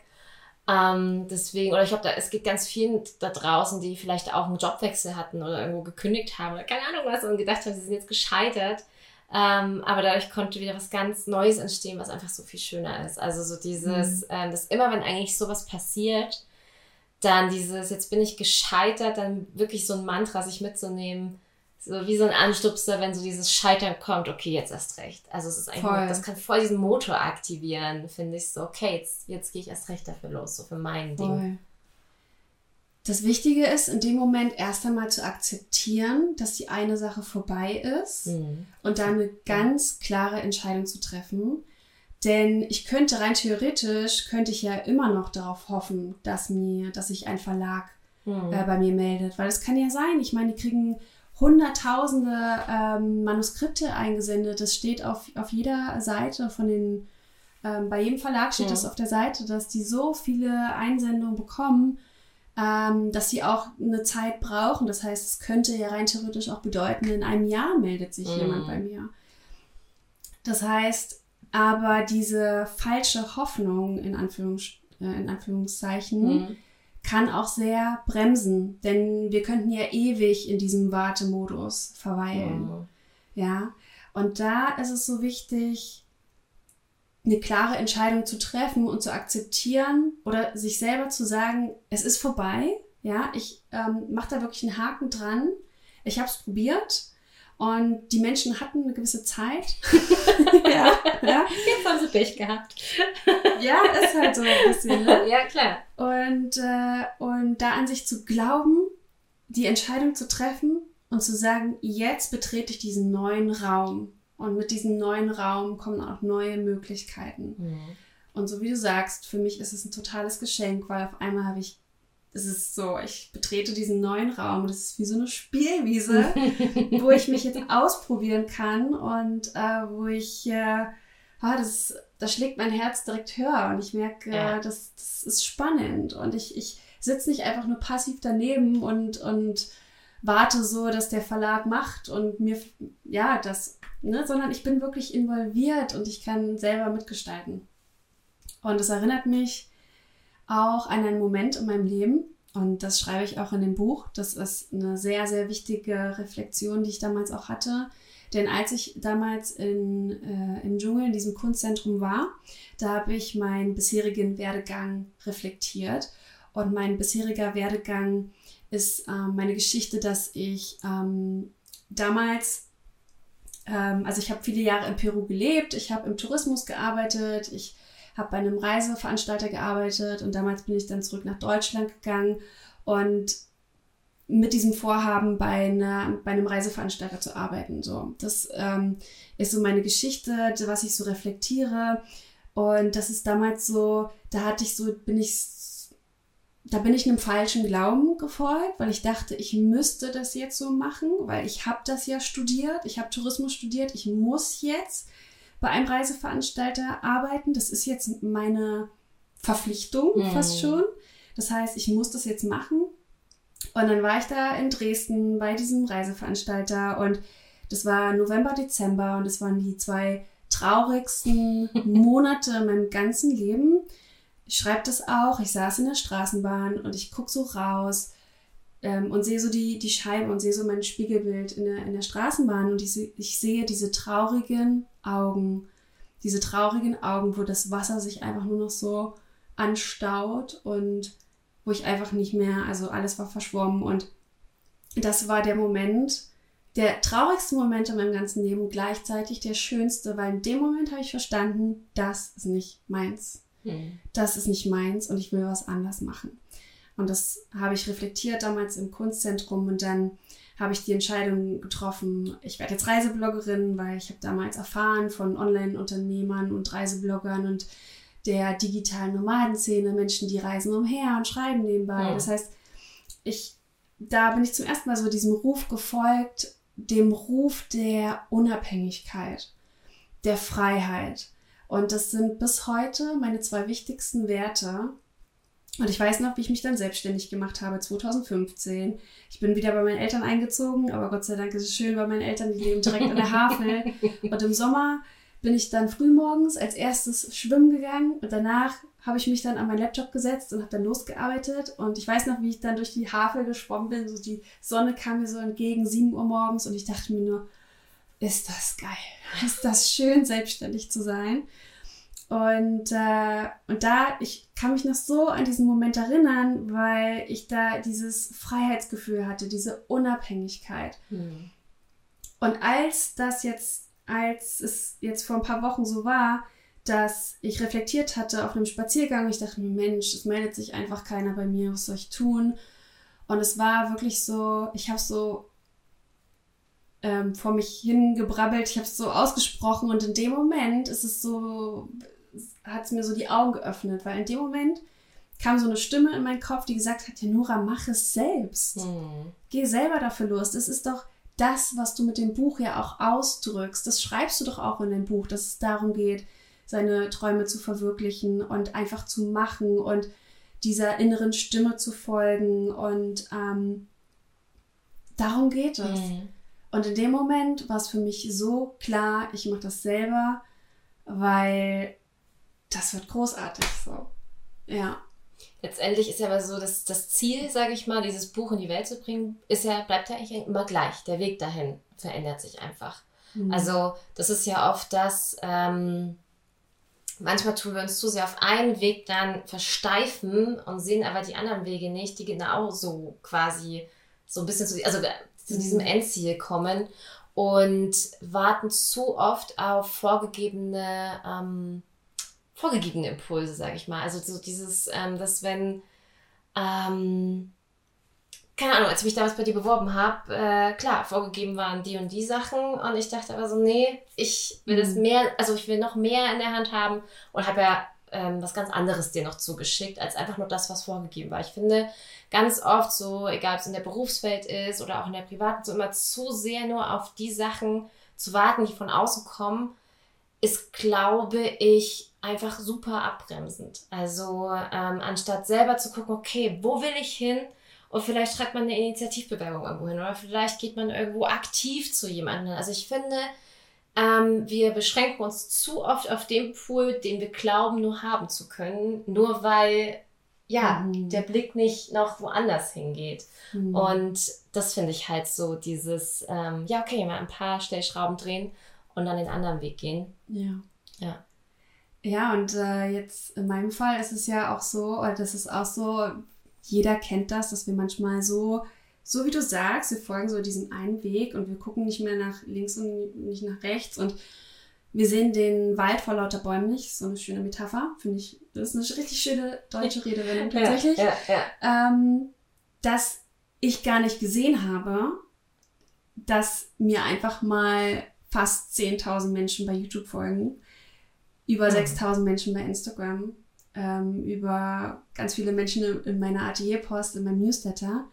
S3: Ähm, deswegen, oder ich glaube, da, es gibt ganz vielen da draußen, die vielleicht auch einen Jobwechsel hatten oder irgendwo gekündigt haben oder keine Ahnung was und gedacht haben, sie sind jetzt gescheitert. Ähm, aber dadurch konnte wieder was ganz Neues entstehen, was einfach so viel schöner ist. Also so dieses, ähm, dass immer wenn eigentlich sowas passiert, dann dieses, jetzt bin ich gescheitert, dann wirklich so ein Mantra sich mitzunehmen, so wie so ein Anstupser, wenn so dieses Scheitern kommt, okay, jetzt erst recht. Also es ist eigentlich, voll. das kann voll diesen Motor aktivieren, finde ich so, okay, jetzt, jetzt gehe ich erst recht dafür los, so für mein voll. Ding.
S1: Das Wichtige ist, in dem Moment erst einmal zu akzeptieren, dass die eine Sache vorbei ist mhm. und dann eine ganz klare Entscheidung zu treffen. Denn ich könnte rein theoretisch, könnte ich ja immer noch darauf hoffen, dass mir, dass sich ein Verlag mhm. äh, bei mir meldet. Weil es kann ja sein, ich meine, die kriegen hunderttausende ähm, Manuskripte eingesendet. Das steht auf, auf jeder Seite von den, ähm, bei jedem Verlag steht ja. das auf der Seite, dass die so viele Einsendungen bekommen ähm, dass sie auch eine Zeit brauchen. Das heißt, es könnte ja rein theoretisch auch bedeuten, in einem Jahr meldet sich mm. jemand bei mir. Das heißt, aber diese falsche Hoffnung in, Anführungs äh, in Anführungszeichen mm. Kann auch sehr bremsen, denn wir könnten ja ewig in diesem Wartemodus verweilen. Mm. Ja, und da ist es so wichtig, eine klare Entscheidung zu treffen und zu akzeptieren oder sich selber zu sagen, es ist vorbei. Ja, ich ähm, mache da wirklich einen Haken dran. Ich habe es probiert und die Menschen hatten eine gewisse Zeit. [LAUGHS]
S3: ja, [LAUGHS] ja. Jetzt haben sie Pech gehabt.
S1: ja, ist halt so ein bisschen. Ne?
S3: Ja, klar.
S1: Und, äh, und da an sich zu glauben, die Entscheidung zu treffen und zu sagen, jetzt betrete ich diesen neuen Raum. Und mit diesem neuen Raum kommen auch neue Möglichkeiten. Mhm. Und so wie du sagst, für mich ist es ein totales Geschenk, weil auf einmal habe ich, es ist so, ich betrete diesen neuen Raum, das ist wie so eine Spielwiese, [LAUGHS] wo ich mich jetzt ausprobieren kann und äh, wo ich, äh, ah, das, da schlägt mein Herz direkt höher und ich merke, ja. das, das ist spannend und ich, ich sitze nicht einfach nur passiv daneben und, und warte so, dass der Verlag macht und mir, ja, das ne, sondern ich bin wirklich involviert und ich kann selber mitgestalten. Und es erinnert mich auch an einen Moment in meinem Leben, und das schreibe ich auch in dem Buch. Das ist eine sehr, sehr wichtige Reflexion, die ich damals auch hatte. Denn als ich damals in, äh, im Dschungel, in diesem Kunstzentrum war, da habe ich meinen bisherigen Werdegang reflektiert. Und mein bisheriger Werdegang ist äh, meine Geschichte, dass ich ähm, damals ähm, also ich habe viele Jahre in Peru gelebt, ich habe im Tourismus gearbeitet, ich habe bei einem Reiseveranstalter gearbeitet und damals bin ich dann zurück nach Deutschland gegangen und mit diesem Vorhaben bei, einer, bei einem Reiseveranstalter zu arbeiten. So, das ähm, ist so meine Geschichte, was ich so reflektiere. Und das ist damals so, da hatte ich so, bin ich da bin ich einem falschen Glauben gefolgt, weil ich dachte, ich müsste das jetzt so machen, weil ich habe das ja studiert, ich habe Tourismus studiert, ich muss jetzt bei einem Reiseveranstalter arbeiten. Das ist jetzt meine Verpflichtung mhm. fast schon. Das heißt, ich muss das jetzt machen. Und dann war ich da in Dresden bei diesem Reiseveranstalter und das war November, Dezember und das waren die zwei traurigsten [LAUGHS] Monate in meinem ganzen Leben ich schreibe das auch. Ich saß in der Straßenbahn und ich gucke so raus ähm, und sehe so die, die Scheibe und sehe so mein Spiegelbild in der, in der Straßenbahn und ich, ich sehe diese traurigen Augen, diese traurigen Augen, wo das Wasser sich einfach nur noch so anstaut und wo ich einfach nicht mehr, also alles war verschwommen und das war der Moment, der traurigste Moment in meinem ganzen Leben und gleichzeitig der schönste, weil in dem Moment habe ich verstanden, das ist nicht meins. Mhm. Das ist nicht meins und ich will was anders machen. Und das habe ich reflektiert damals im Kunstzentrum und dann habe ich die Entscheidung getroffen, ich werde jetzt Reisebloggerin, weil ich habe damals erfahren von Online-Unternehmern und Reisebloggern und der digitalen Nomadenszene, Menschen, die reisen umher und schreiben nebenbei. Ja. Das heißt, ich, da bin ich zum ersten Mal so diesem Ruf gefolgt, dem Ruf der Unabhängigkeit, der Freiheit. Und das sind bis heute meine zwei wichtigsten Werte. Und ich weiß noch, wie ich mich dann selbstständig gemacht habe, 2015. Ich bin wieder bei meinen Eltern eingezogen, aber Gott sei Dank ist es schön bei meinen Eltern, die leben direkt an der Havel. [LAUGHS] Und im Sommer bin ich dann frühmorgens als erstes schwimmen gegangen und danach habe ich mich dann an meinen Laptop gesetzt und habe dann losgearbeitet. Und ich weiß noch, wie ich dann durch die Havel geschwommen bin. So die Sonne kam mir so entgegen, 7 Uhr morgens und ich dachte mir nur, ist das geil. Ist das schön, selbstständig zu sein. Und, äh, und da, ich kann mich noch so an diesen Moment erinnern, weil ich da dieses Freiheitsgefühl hatte, diese Unabhängigkeit. Mhm. Und als das jetzt, als es jetzt vor ein paar Wochen so war, dass ich reflektiert hatte auf einem Spaziergang, ich dachte mir, Mensch, es meldet sich einfach keiner bei mir, was soll ich tun? Und es war wirklich so, ich habe so ähm, vor mich hingebrabbelt, ich habe es so ausgesprochen und in dem Moment ist es so, hat es mir so die Augen geöffnet, weil in dem Moment kam so eine Stimme in meinen Kopf, die gesagt hat, ja Nora, mach es selbst. Mhm. Geh selber dafür los. Das ist doch das, was du mit dem Buch ja auch ausdrückst. Das schreibst du doch auch in dem Buch, dass es darum geht, seine Träume zu verwirklichen und einfach zu machen und dieser inneren Stimme zu folgen. Und ähm, darum geht es. Mhm. Und in dem Moment war es für mich so klar, ich mache das selber, weil das wird großartig so. Ja.
S3: Letztendlich ist ja aber so, dass das Ziel, sage ich mal, dieses Buch in die Welt zu bringen, ist ja, bleibt ja eigentlich immer gleich. Der Weg dahin verändert sich einfach. Mhm. Also das ist ja oft das, ähm, manchmal tun wir uns zu sehr auf einen Weg dann versteifen und sehen aber die anderen Wege nicht, die genauso quasi so ein bisschen zu, also zu diesem mhm. Endziel kommen und warten zu oft auf vorgegebene ähm, vorgegebene Impulse, sage ich mal. Also so dieses, ähm, dass wenn, ähm, keine Ahnung, als ich mich damals bei dir beworben habe, äh, klar, vorgegeben waren die und die Sachen und ich dachte aber so, nee, ich will das mhm. mehr, also ich will noch mehr in der Hand haben und habe ja ähm, was ganz anderes dir noch zugeschickt, als einfach nur das, was vorgegeben war. Ich finde ganz oft so, egal ob es in der Berufswelt ist oder auch in der privaten, so immer zu sehr nur auf die Sachen zu warten, die von außen kommen, ist, glaube ich, einfach super abbremsend. Also ähm, anstatt selber zu gucken, okay, wo will ich hin? Und vielleicht schreibt man eine Initiativbewerbung irgendwo hin oder vielleicht geht man irgendwo aktiv zu jemandem. Also ich finde, ähm, wir beschränken uns zu oft auf den Pool, den wir glauben, nur haben zu können, nur weil ja mhm. der Blick nicht noch woanders hingeht. Mhm. Und das finde ich halt so dieses, ähm, ja okay, mal ein paar Stellschrauben drehen und dann den anderen Weg gehen.
S1: Ja. Ja. Ja, und äh, jetzt in meinem Fall ist es ja auch so, oder das ist auch so, jeder kennt das, dass wir manchmal so, so wie du sagst, wir folgen so diesem einen Weg und wir gucken nicht mehr nach links und nicht nach rechts und wir sehen den Wald vor lauter Bäumen nicht. So eine schöne Metapher, finde ich. Das ist eine richtig schöne deutsche Redewendung [LAUGHS] tatsächlich. Ja, ja, ja. Ähm, dass ich gar nicht gesehen habe, dass mir einfach mal fast 10.000 Menschen bei YouTube folgen über 6000 mhm. Menschen bei Instagram, ähm, über ganz viele Menschen in meiner Atelierpost, in meinem Newsletter,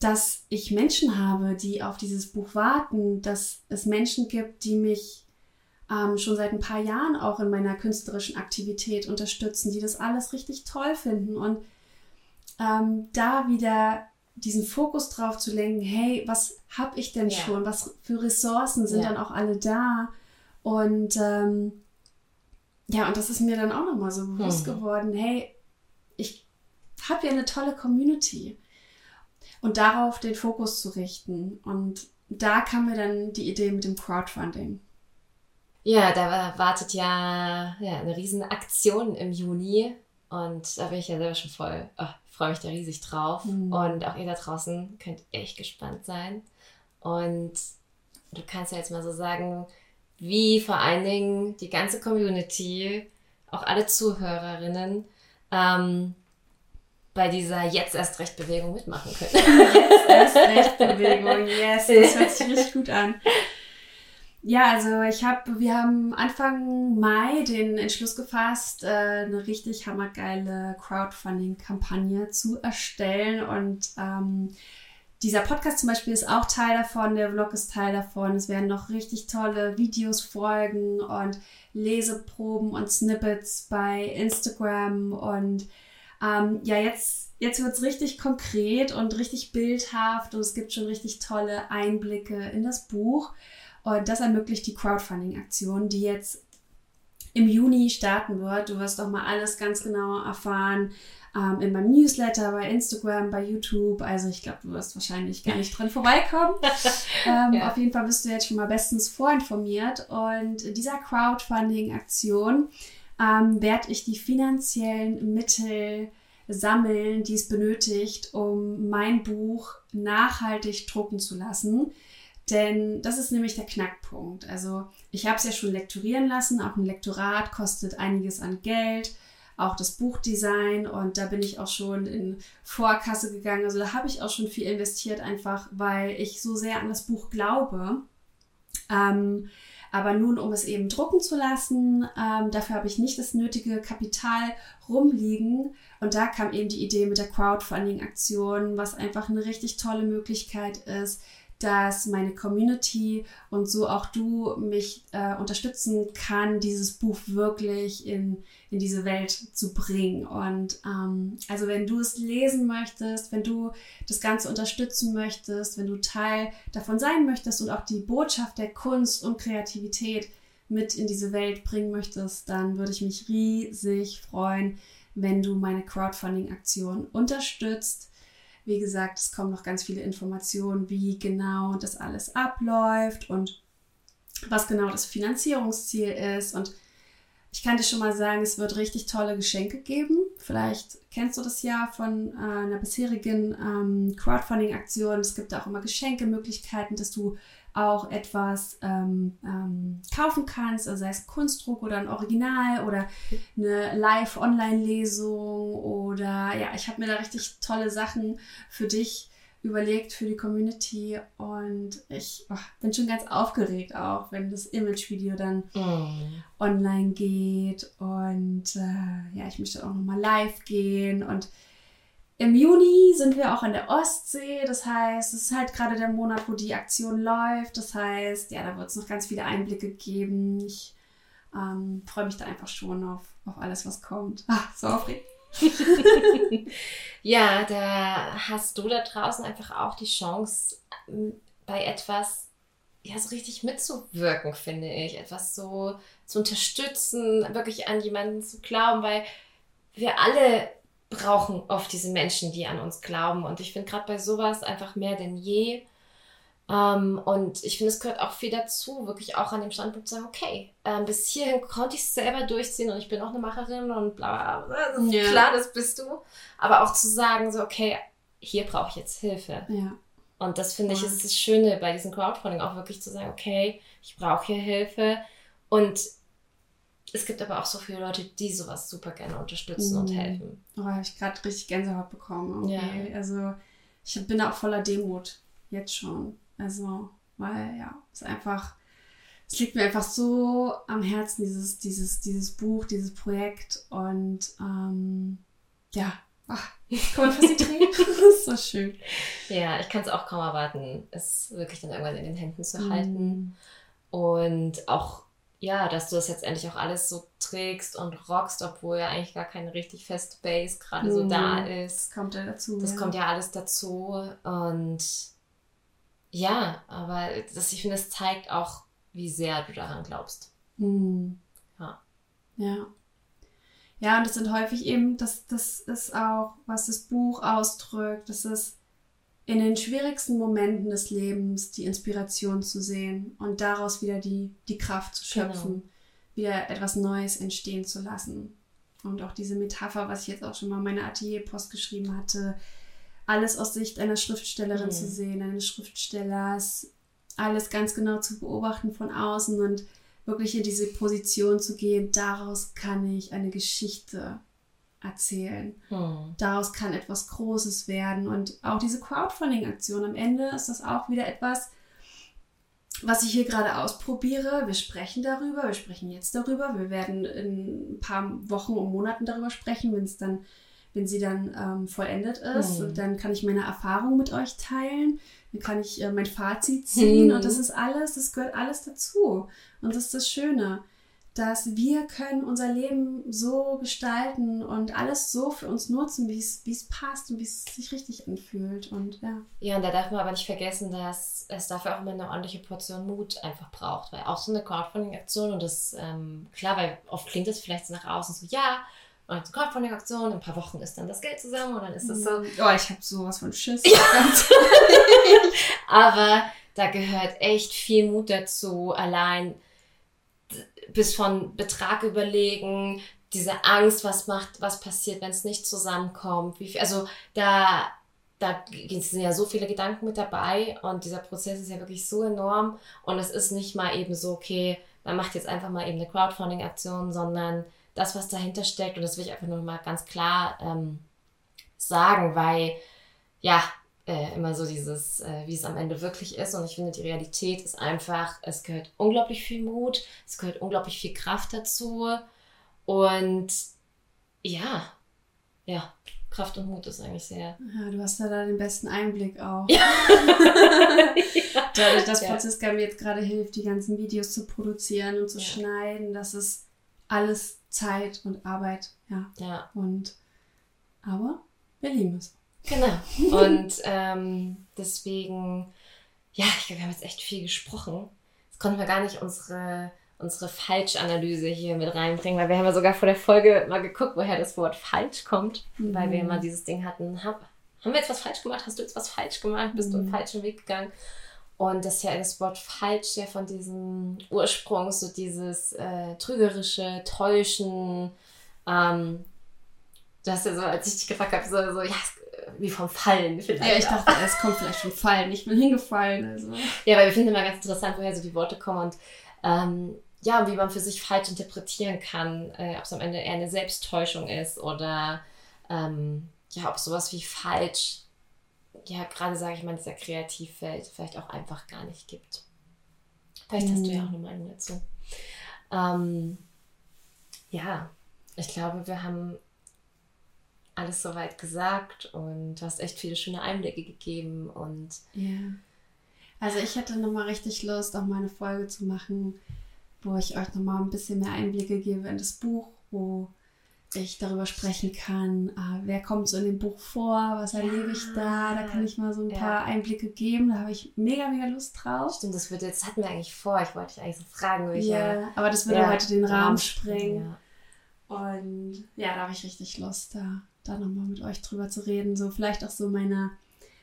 S1: dass ich Menschen habe, die auf dieses Buch warten, dass es Menschen gibt, die mich ähm, schon seit ein paar Jahren auch in meiner künstlerischen Aktivität unterstützen, die das alles richtig toll finden und ähm, da wieder diesen Fokus drauf zu lenken, hey, was habe ich denn ja. schon, was für Ressourcen sind ja. dann auch alle da und ähm, ja, und das ist mir dann auch nochmal so bewusst hm. geworden, hey, ich habe ja eine tolle Community. Und darauf den Fokus zu richten. Und da kam mir dann die Idee mit dem Crowdfunding.
S3: Ja, da wartet ja, ja eine riesen Aktion im Juni. Und da bin ich ja selber schon voll, oh, freue mich da riesig drauf. Mhm. Und auch ihr da draußen könnt echt gespannt sein. Und du kannst ja jetzt mal so sagen, wie vor allen Dingen die ganze Community, auch alle Zuhörerinnen, ähm, bei dieser Jetzt erst recht Bewegung mitmachen können. [LAUGHS]
S1: Jetzt erst recht Bewegung, yes, das hört sich richtig gut an. Ja, also ich habe, wir haben Anfang Mai den Entschluss gefasst, äh, eine richtig hammergeile Crowdfunding-Kampagne zu erstellen und ähm, dieser Podcast zum Beispiel ist auch Teil davon, der Vlog ist Teil davon. Es werden noch richtig tolle Videos folgen und Leseproben und Snippets bei Instagram. Und ähm, ja, jetzt, jetzt wird es richtig konkret und richtig bildhaft und es gibt schon richtig tolle Einblicke in das Buch. Und das ermöglicht die Crowdfunding-Aktion, die jetzt im Juni starten wird. Du wirst auch mal alles ganz genau erfahren ähm, in meinem Newsletter, bei Instagram, bei YouTube. Also ich glaube, du wirst wahrscheinlich gar nicht dran vorbeikommen. [LAUGHS] ähm, ja. Auf jeden Fall bist du jetzt schon mal bestens vorinformiert. Und dieser Crowdfunding-Aktion ähm, werde ich die finanziellen Mittel sammeln, die es benötigt, um mein Buch nachhaltig drucken zu lassen. Denn das ist nämlich der Knackpunkt. Also ich habe es ja schon lektorieren lassen. Auch ein Lektorat kostet einiges an Geld. Auch das Buchdesign. Und da bin ich auch schon in Vorkasse gegangen. Also da habe ich auch schon viel investiert, einfach weil ich so sehr an das Buch glaube. Ähm, aber nun, um es eben drucken zu lassen, ähm, dafür habe ich nicht das nötige Kapital rumliegen. Und da kam eben die Idee mit der Crowdfunding-Aktion, was einfach eine richtig tolle Möglichkeit ist, dass meine Community und so auch du mich äh, unterstützen kann, dieses Buch wirklich in, in diese Welt zu bringen. Und ähm, also wenn du es lesen möchtest, wenn du das Ganze unterstützen möchtest, wenn du Teil davon sein möchtest und auch die Botschaft der Kunst und Kreativität mit in diese Welt bringen möchtest, dann würde ich mich riesig freuen, wenn du meine Crowdfunding-Aktion unterstützt. Wie gesagt, es kommen noch ganz viele Informationen, wie genau das alles abläuft und was genau das Finanzierungsziel ist. Und ich kann dir schon mal sagen, es wird richtig tolle Geschenke geben. Vielleicht kennst du das ja von äh, einer bisherigen ähm, Crowdfunding-Aktion. Es gibt auch immer Geschenkemöglichkeiten, dass du auch etwas ähm, ähm, kaufen kannst, also sei es Kunstdruck oder ein Original oder eine Live-Online-Lesung oder ja, ich habe mir da richtig tolle Sachen für dich überlegt, für die Community und ich oh, bin schon ganz aufgeregt auch, wenn das Image-Video dann mm. online geht und äh, ja, ich möchte auch nochmal live gehen und im Juni sind wir auch an der Ostsee. Das heißt, es ist halt gerade der Monat, wo die Aktion läuft. Das heißt, ja, da wird es noch ganz viele Einblicke geben. Ich ähm, freue mich da einfach schon auf, auf alles, was kommt. Ah, so aufregend. [LAUGHS]
S3: ja, da hast du da draußen einfach auch die Chance, ähm, bei etwas ja so richtig mitzuwirken, finde ich. Etwas so zu unterstützen, wirklich an jemanden zu glauben, weil wir alle brauchen oft diese Menschen, die an uns glauben. Und ich finde gerade bei sowas einfach mehr denn je. Ähm, und ich finde, es gehört auch viel dazu, wirklich auch an dem Standpunkt zu sagen, okay, ähm, bis hierhin konnte ich es selber durchziehen und ich bin auch eine Macherin und bla bla bla. Das ja. Klar, das bist du. Aber auch zu sagen, so, okay, hier brauche ich jetzt Hilfe. Ja. Und das finde ich ist das Schöne bei diesem Crowdfunding, auch wirklich zu sagen, okay, ich brauche hier Hilfe. Und es gibt aber auch so viele Leute, die sowas super gerne unterstützen mm. und helfen.
S1: Oh, habe ich gerade richtig Gänsehaut bekommen. Okay. Ja. Also ich bin auch voller Demut. Jetzt schon. Also, weil ja, es ist einfach, es liegt mir einfach so am Herzen, dieses, dieses, dieses Buch, dieses Projekt. Und ähm, ja, ach, kann man fast [LAUGHS] die Tränen. das ist so schön.
S3: Ja, ich kann es auch kaum erwarten, es wirklich dann irgendwann in den Händen zu halten. Und auch ja, dass du das jetzt endlich auch alles so trägst und rockst, obwohl ja eigentlich gar keine richtig feste Base gerade mhm. so da mhm. ist.
S1: Das kommt ja dazu.
S3: Das ja. kommt ja alles dazu. Und ja, aber das, ich finde, es zeigt auch, wie sehr du daran glaubst. Mhm.
S1: Ja. Ja. Ja, und das sind häufig eben, das, das ist auch, was das Buch ausdrückt, das ist in den schwierigsten Momenten des Lebens die Inspiration zu sehen und daraus wieder die, die Kraft zu schöpfen, genau. wieder etwas Neues entstehen zu lassen. Und auch diese Metapher, was ich jetzt auch schon mal in meiner Atelierpost geschrieben hatte, alles aus Sicht einer Schriftstellerin mhm. zu sehen, eines Schriftstellers, alles ganz genau zu beobachten von außen und wirklich in diese Position zu gehen, daraus kann ich eine Geschichte erzählen. Hm. Daraus kann etwas Großes werden. Und auch diese Crowdfunding-Aktion am Ende ist das auch wieder etwas, was ich hier gerade ausprobiere. Wir sprechen darüber, wir sprechen jetzt darüber. Wir werden in ein paar Wochen und Monaten darüber sprechen, wenn es dann, wenn sie dann ähm, vollendet ist. Hm. Und dann kann ich meine Erfahrung mit euch teilen. Dann kann ich äh, mein Fazit ziehen. Hm. Und das ist alles, das gehört alles dazu. Und das ist das Schöne dass wir können unser Leben so gestalten und alles so für uns nutzen, wie es, passt und wie es sich richtig anfühlt. Und ja.
S3: Ja, und da darf man aber nicht vergessen, dass es dafür auch immer eine ordentliche Portion Mut einfach braucht. Weil auch so eine Crowdfunding-Aktion und das, ähm, klar, weil oft klingt es vielleicht nach außen so, ja, und eine Crowdfunding-Aktion, in ein paar Wochen ist dann das Geld zusammen und dann ist das so.
S1: Oh, ich habe sowas von Schiss. Ja. [LAUGHS]
S3: aber da gehört echt viel Mut dazu, allein bis von Betrag überlegen, diese Angst, was macht, was passiert, wenn es nicht zusammenkommt. Wie viel, also da, da sind ja so viele Gedanken mit dabei und dieser Prozess ist ja wirklich so enorm und es ist nicht mal eben so, okay, man macht jetzt einfach mal eben eine Crowdfunding-Aktion, sondern das, was dahinter steckt und das will ich einfach nur mal ganz klar ähm, sagen, weil ja, äh, immer so dieses, äh, wie es am Ende wirklich ist. Und ich finde, die Realität ist einfach, es gehört unglaublich viel Mut, es gehört unglaublich viel Kraft dazu. Und ja, ja, Kraft und Mut ist eigentlich sehr.
S1: Ja, du hast ja da den besten Einblick auch. Ja. [LAUGHS] Dadurch, dass Franziska ja. mir jetzt gerade hilft, die ganzen Videos zu produzieren und zu ja. schneiden, das ist alles Zeit und Arbeit. Ja.
S3: ja.
S1: Und aber wir lieben es.
S3: Genau. [LAUGHS] Und ähm, deswegen, ja, ich glaube, wir haben jetzt echt viel gesprochen. Jetzt konnten wir gar nicht unsere, unsere Falschanalyse hier mit reinbringen, weil wir haben ja sogar vor der Folge mal geguckt, woher das Wort falsch kommt, mhm. weil wir immer dieses Ding hatten, hab, haben wir jetzt was falsch gemacht? Hast du jetzt was falsch gemacht? Bist mhm. du einen falschen Weg gegangen? Und das ja das Wort falsch ja von diesem Ursprung, so dieses äh, trügerische, täuschen. Ähm, du hast ja so, als ich dich gefragt habe, so, so ja, wie vom Fallen
S1: vielleicht. Ja, ich dachte, es kommt vielleicht vom Fallen. Ich bin hingefallen. Also.
S3: Ja, weil wir finden immer ganz interessant, woher so die Worte kommen und ähm, ja, wie man für sich falsch interpretieren kann, äh, ob es am Ende eher eine Selbsttäuschung ist oder ähm, ja, ob sowas wie falsch, ja, gerade sage ich mal, in dieser Kreativwelt vielleicht auch einfach gar nicht gibt. Vielleicht mhm. hast du ja mhm. auch eine Meinung dazu. Ähm, ja, ich glaube, wir haben alles soweit gesagt und du hast echt viele schöne Einblicke gegeben und
S1: ja. Also ich hätte nochmal richtig Lust, auch mal eine Folge zu machen, wo ich euch nochmal ein bisschen mehr Einblicke gebe in das Buch, wo ich darüber sprechen kann, äh, wer kommt so in dem Buch vor, was erlebe ich da, da kann ich mal so ein ja. paar Einblicke geben, da habe ich mega, mega Lust drauf.
S3: Stimmt, das würde jetzt hatten wir eigentlich vor, ich wollte dich eigentlich so fragen, welche.
S1: Ja, aber das würde ja, heute den Rahmen sprengen. Ja. Und ja, da habe ich richtig Lust, da da nochmal mit euch drüber zu reden. So vielleicht auch so meine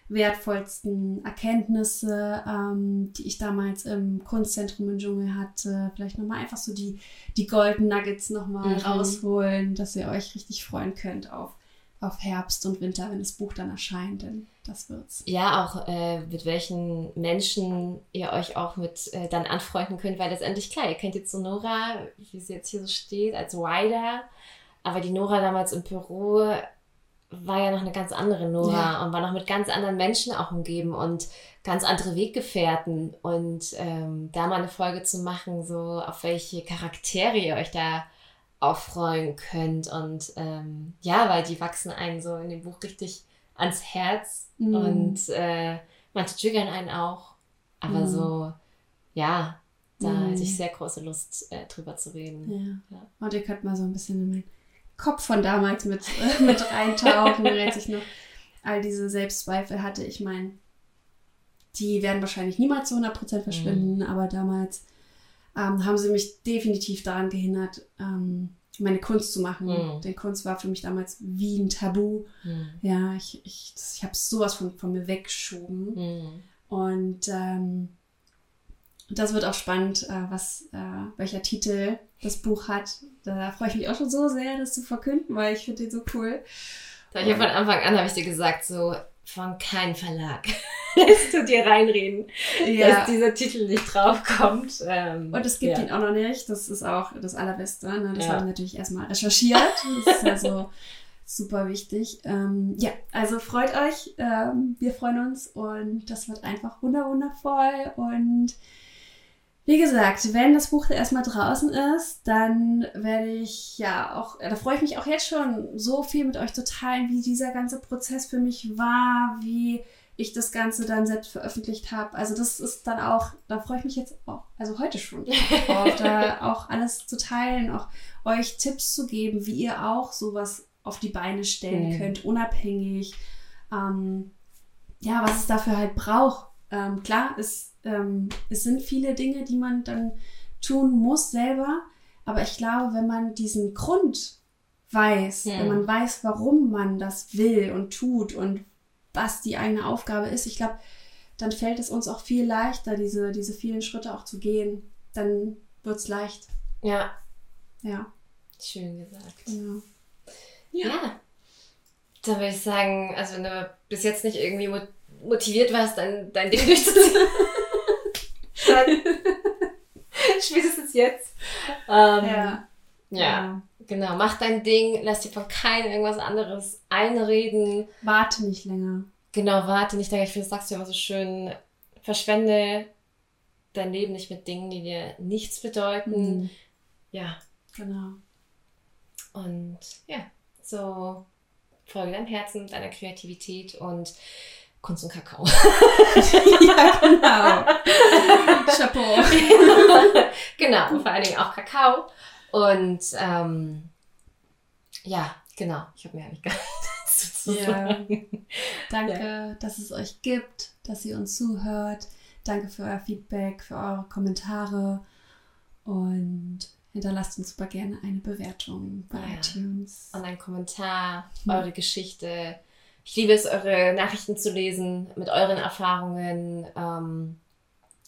S1: wertvollsten Erkenntnisse, ähm, die ich damals im Kunstzentrum im Dschungel hatte. Vielleicht nochmal einfach so die, die Golden Nuggets nochmal mhm. rausholen, dass ihr euch richtig freuen könnt auf, auf Herbst und Winter, wenn das Buch dann erscheint, denn das wird's.
S3: Ja, auch äh, mit welchen Menschen ihr euch auch mit äh, dann anfreunden könnt, weil letztendlich, klar, ihr kennt jetzt so Nora, wie sie jetzt hier so steht, als Rider aber die Nora damals im Peru war ja noch eine ganz andere Nora ja. und war noch mit ganz anderen Menschen auch umgeben und ganz andere Weggefährten. Und ähm, da mal eine Folge zu machen, so auf welche Charaktere ihr euch da auffreuen könnt. Und ähm, ja, weil die wachsen einen so in dem Buch richtig ans Herz mhm. und äh, manche triggern einen auch. Aber mhm. so, ja, da mhm. hatte ich sehr große Lust, äh, drüber zu reden.
S1: Ja. ja. Und ihr könnt mal so ein bisschen Kopf von damals mit, äh, mit reintauchen, [LAUGHS] als ich noch all diese Selbstzweifel hatte. Ich meine, die werden wahrscheinlich niemals zu 100% verschwinden, mhm. aber damals ähm, haben sie mich definitiv daran gehindert, ähm, meine Kunst zu machen. Mhm. Denn Kunst war für mich damals wie ein Tabu. Mhm. Ja, ich, ich, ich habe sowas von, von mir weggeschoben. Mhm. Und ähm, das wird auch spannend, äh, was, äh, welcher Titel das Buch hat. Da freue ich mich auch schon so sehr, das zu verkünden, weil ich finde den so cool.
S3: Da ich von Anfang an habe ich dir gesagt, so von keinem Verlag [LAUGHS] lässt du dir reinreden, ja. dass dieser Titel nicht draufkommt. Ähm,
S1: und es gibt ja. ihn auch noch nicht. Das ist auch das Allerbeste. Ne? Das ja. habe ich natürlich erstmal recherchiert. Das ist also [LAUGHS] super wichtig. Ähm, ja, also freut euch. Ähm, wir freuen uns und das wird einfach wundervoll und wie gesagt, wenn das Buch erstmal draußen ist, dann werde ich ja auch, da freue ich mich auch jetzt schon, so viel mit euch zu teilen, wie dieser ganze Prozess für mich war, wie ich das Ganze dann selbst veröffentlicht habe. Also das ist dann auch, da freue ich mich jetzt auch, also heute schon [LAUGHS] drauf, da auch alles zu teilen, auch euch Tipps zu geben, wie ihr auch sowas auf die Beine stellen mhm. könnt, unabhängig. Ähm, ja, was es dafür halt braucht. Ähm, klar, ist ähm, es sind viele Dinge, die man dann tun muss selber. Aber ich glaube, wenn man diesen Grund weiß, ja. wenn man weiß, warum man das will und tut und was die eigene Aufgabe ist, ich glaube, dann fällt es uns auch viel leichter, diese, diese vielen Schritte auch zu gehen. Dann wird es leicht.
S3: Ja.
S1: Ja.
S3: Schön gesagt.
S1: Genau.
S3: Ja. ja. Dann würde ich sagen, also wenn du bis jetzt nicht irgendwie motiviert warst, dein, dein Ding durchzuziehen, [LAUGHS] dann [LAUGHS] spätestens jetzt. Ähm, ja. Ja, genau. Mach dein Ding, lass dir von keinem irgendwas anderes einreden.
S1: Warte nicht länger.
S3: Genau, warte nicht länger. Ich finde, das sagst du immer so schön. Verschwende dein Leben nicht mit Dingen, die dir nichts bedeuten. Mhm. Ja.
S1: Genau.
S3: Und ja, so folge deinem Herzen, deiner Kreativität und Kunst und Kakao. [LAUGHS] ja, genau. [LAUGHS] Chapeau. genau, und vor allen Dingen auch Kakao. Und ähm, ja, genau. Ich habe mir eigentlich gar nichts [LAUGHS] zu sagen. Ja.
S1: Danke, ja. dass es euch gibt, dass ihr uns zuhört. Danke für euer Feedback, für eure Kommentare und hinterlasst uns super gerne eine Bewertung bei ja. iTunes.
S3: Und einen Kommentar, eure Geschichte. Ich liebe es, eure Nachrichten zu lesen mit euren Erfahrungen. Ähm,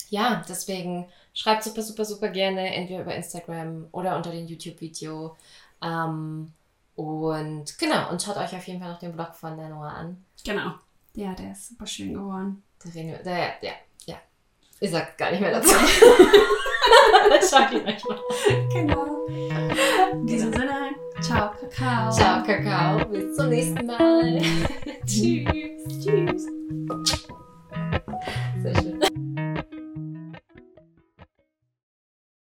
S3: ja, deswegen schreibt super, super, super gerne entweder über Instagram oder unter dem YouTube-Video. Ähm, und genau, und schaut euch auf jeden Fall noch den Blog von der Noah an.
S1: Genau. Ja, der ist super schön geworden.
S3: Der, der, der, ja. Ich sag gar nicht mehr dazu. [LAUGHS] Schaut ihn euch mal.
S1: Genau. In diesem genau. Sinne, ciao, Kakao.
S3: Ciao, Kakao. Bis zum nächsten Mal. Tschüss. Tschüss. Sehr schön.